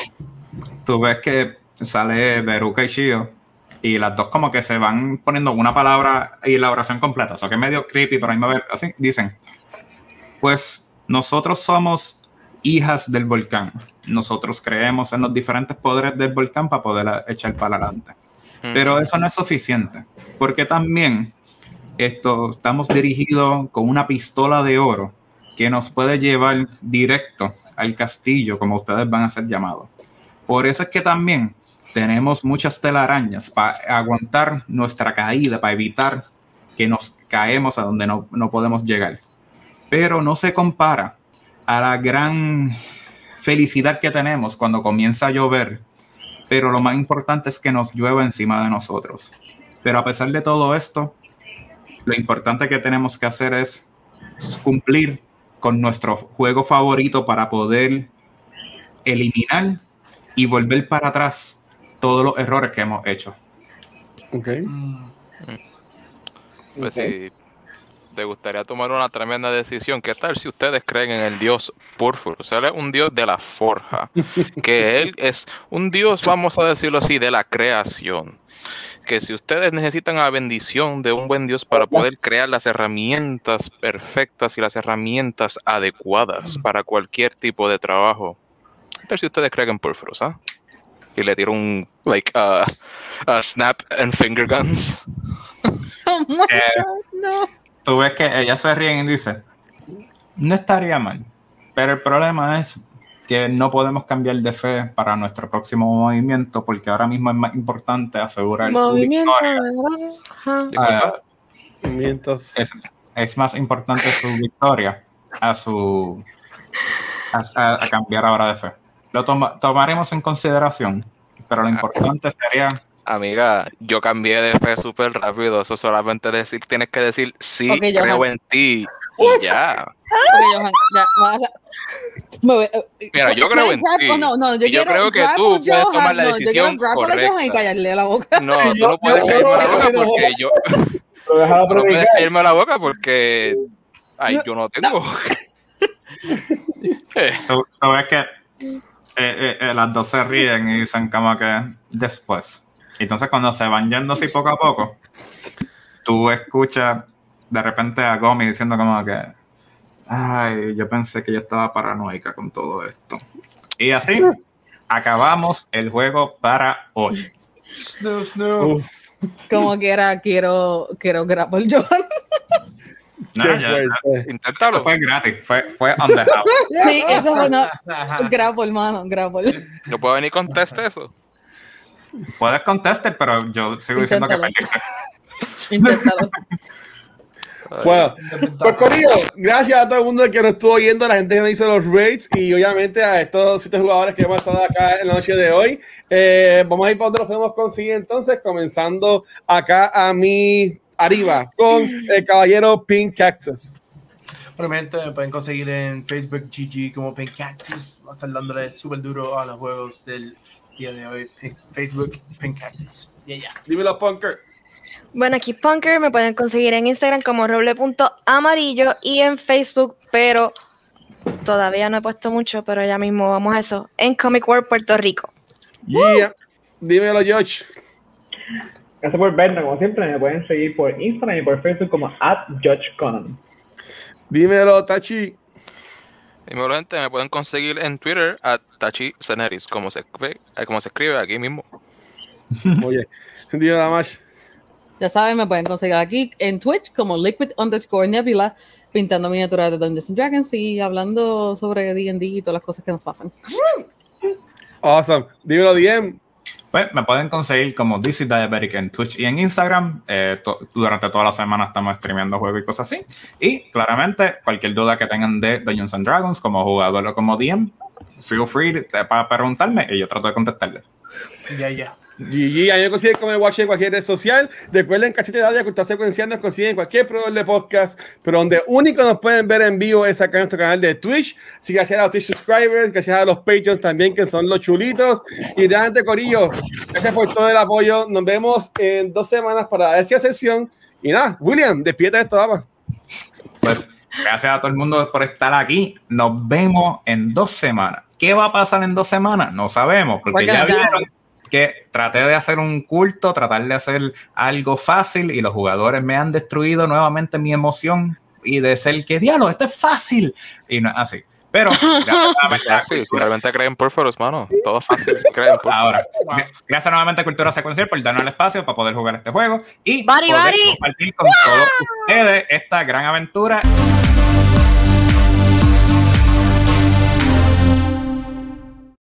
Tú ves que sale Beruka y Shio y las dos como que se van poniendo una palabra y la oración completa. Eso que es medio creepy, pero a mí me ve así. Dicen, pues nosotros somos hijas del volcán. Nosotros creemos en los diferentes poderes del volcán para poder echar para adelante. Pero eso no es suficiente, porque también esto, estamos dirigidos con una pistola de oro que nos puede llevar directo al castillo, como ustedes van a ser llamados. Por eso es que también tenemos muchas telarañas para aguantar nuestra caída, para evitar que nos caemos a donde no, no podemos llegar. Pero no se compara a la gran felicidad que tenemos cuando comienza a llover pero lo más importante es que nos llueva encima de nosotros. Pero a pesar de todo esto, lo importante que tenemos que hacer es cumplir con nuestro juego favorito para poder eliminar y volver para atrás todos los errores que hemos hecho. Ok. Mm, Pues si te gustaría tomar una tremenda decisión, ¿qué tal si ustedes creen en el dios Púrfuro? O sea, él es un dios de la forja, que él es un dios, vamos a decirlo así, de la creación. Que si ustedes necesitan la bendición de un buen dios para poder crear las herramientas perfectas y las herramientas adecuadas para cualquier tipo de trabajo, ¿qué tal si ustedes creen en Púrfuros, ah? Y le tiro un, like, uh, a snap and finger guns. Oh my Eh, God, no. Tú ves que ellas se ríen y dicen, no estaría mal, pero el problema es que no podemos cambiar de fe para nuestro próximo movimiento porque ahora mismo es más importante asegurar su Movimiento victoria. Disculpa. Ah, Mientras. es, es más importante su victoria a su a, a- a cambiar ahora de fe. Lo toma- tomaremos en consideración, pero lo importante sería Amiga, yo cambié de fe súper rápido. Eso solamente decir, tienes que decir sí, Ok, Johan. creo en ti. Y ya. Ok, Johan, ya, vas a- voy- eh, Mira, yo creo en ti. No, no, yo, yo creo que tú puedes Johan, tomar la no, Yo decisión quiero grapple a Johan y correcta. callarle la boca. No, tú yo- no puedes yo- caerme la yo- boca yo- porque yo. No puedes caerme la boca porque. Ay, yo no tengo. Eh, tú, ves que eh, eh, eh, las dos se ríen y dicen como que después. Entonces cuando se van yendo así poco a poco, tú escuchas de repente a Gomi diciendo como que, ay, yo pensé que yo estaba paranoica con todo esto. Y así acabamos el juego para hoy. Snoo Snoo. Uf, Como quiera, quiero, quiero grapple Johan. No, ya- fuerte. inténtalo. fue gratis, fue, fue on the house. Sí, eso fue no. Grapple, hermano, grapple. Yo puedo venir y conteste eso. Puedes contestar, pero yo sigo diciendo que perdiste. Inténtalo. Bueno, pues Corillo, gracias a todo el mundo que nos estuvo oyendo, a la gente que nos hizo los raids y obviamente a estos siete jugadores que hemos estado acá en la noche de hoy. Eh, vamos a ir para donde los podemos conseguir entonces, comenzando acá a mi arriba con el caballero Pink Cactus. Probablemente me pueden conseguir en Facebook GG como Pink Cactus. Va a estar dándole súper duro a los juegos del día de hoy. Facebook Pink Cactus. Yeah, yeah. Dímelo, Punker. Bueno, aquí Punker me pueden conseguir en Instagram como roble.amarillo y en Facebook, pero todavía no he puesto mucho, pero ya mismo vamos a eso, en Comic World Puerto Rico. Yeah. Dímelo, George. Gracias por vernos, como siempre, me pueden seguir por Instagram y por Facebook como at Judge Conan. Dímelo, Tachi. Y me pueden conseguir en Twitter a Tachi Ceneris, como se, escribe- eh, como se escribe aquí mismo. Oye, sentido nada más. Ya saben, me pueden conseguir aquí en Twitch como liquid underscore nebula, pintando miniaturas de Dungeons and Dragons y hablando sobre D&D y todas las cosas que nos pasan. Awesome. Dímelo, DM. Pues me pueden conseguir como DC Diabetic en Twitch y en Instagram. Eh, durante toda la semana estamos streameando juegos y cosas así. Y claramente, cualquier duda que tengan de Dungeons and Dragons como jugador o como DM, feel free para preguntarme y yo trato de contestarle. Ya, ya. GG, a mí me consiguen como Watch en cualquier red social. Recuerden Cachete de Dalia, Cultura Secuencial, nos consiguen en cualquier proveedor de podcast, pero donde único nos pueden ver en vivo es acá en nuestro canal de Twitch. Así que gracias a los Twitch subscribers, gracias a los Patreons también, que son los chulitos. Y realmente, Corillo, gracias por todo el apoyo. Nos vemos en dos semanas para esa sesión. Y nada, William, despierta esto, dama. Pues gracias a todo el mundo por estar aquí. Nos vemos en dos semanas. ¿Qué va a pasar en dos semanas? No sabemos, porque ya vieron. Que traté de hacer un culto, tratar de hacer algo fácil y los jugadores me han destruido nuevamente mi emoción y de ser que diablo, esto es fácil. Y no es así. Pero gracias nuevamente a Fácil, Cultura- realmente creen Porphyros, mano. Todo fácil, creen Porphyros. Ahora, gra- gracias nuevamente a Cultura Secuencial por darnos el espacio para poder jugar este juego y Bari, poder bari. compartir con todos ustedes esta gran aventura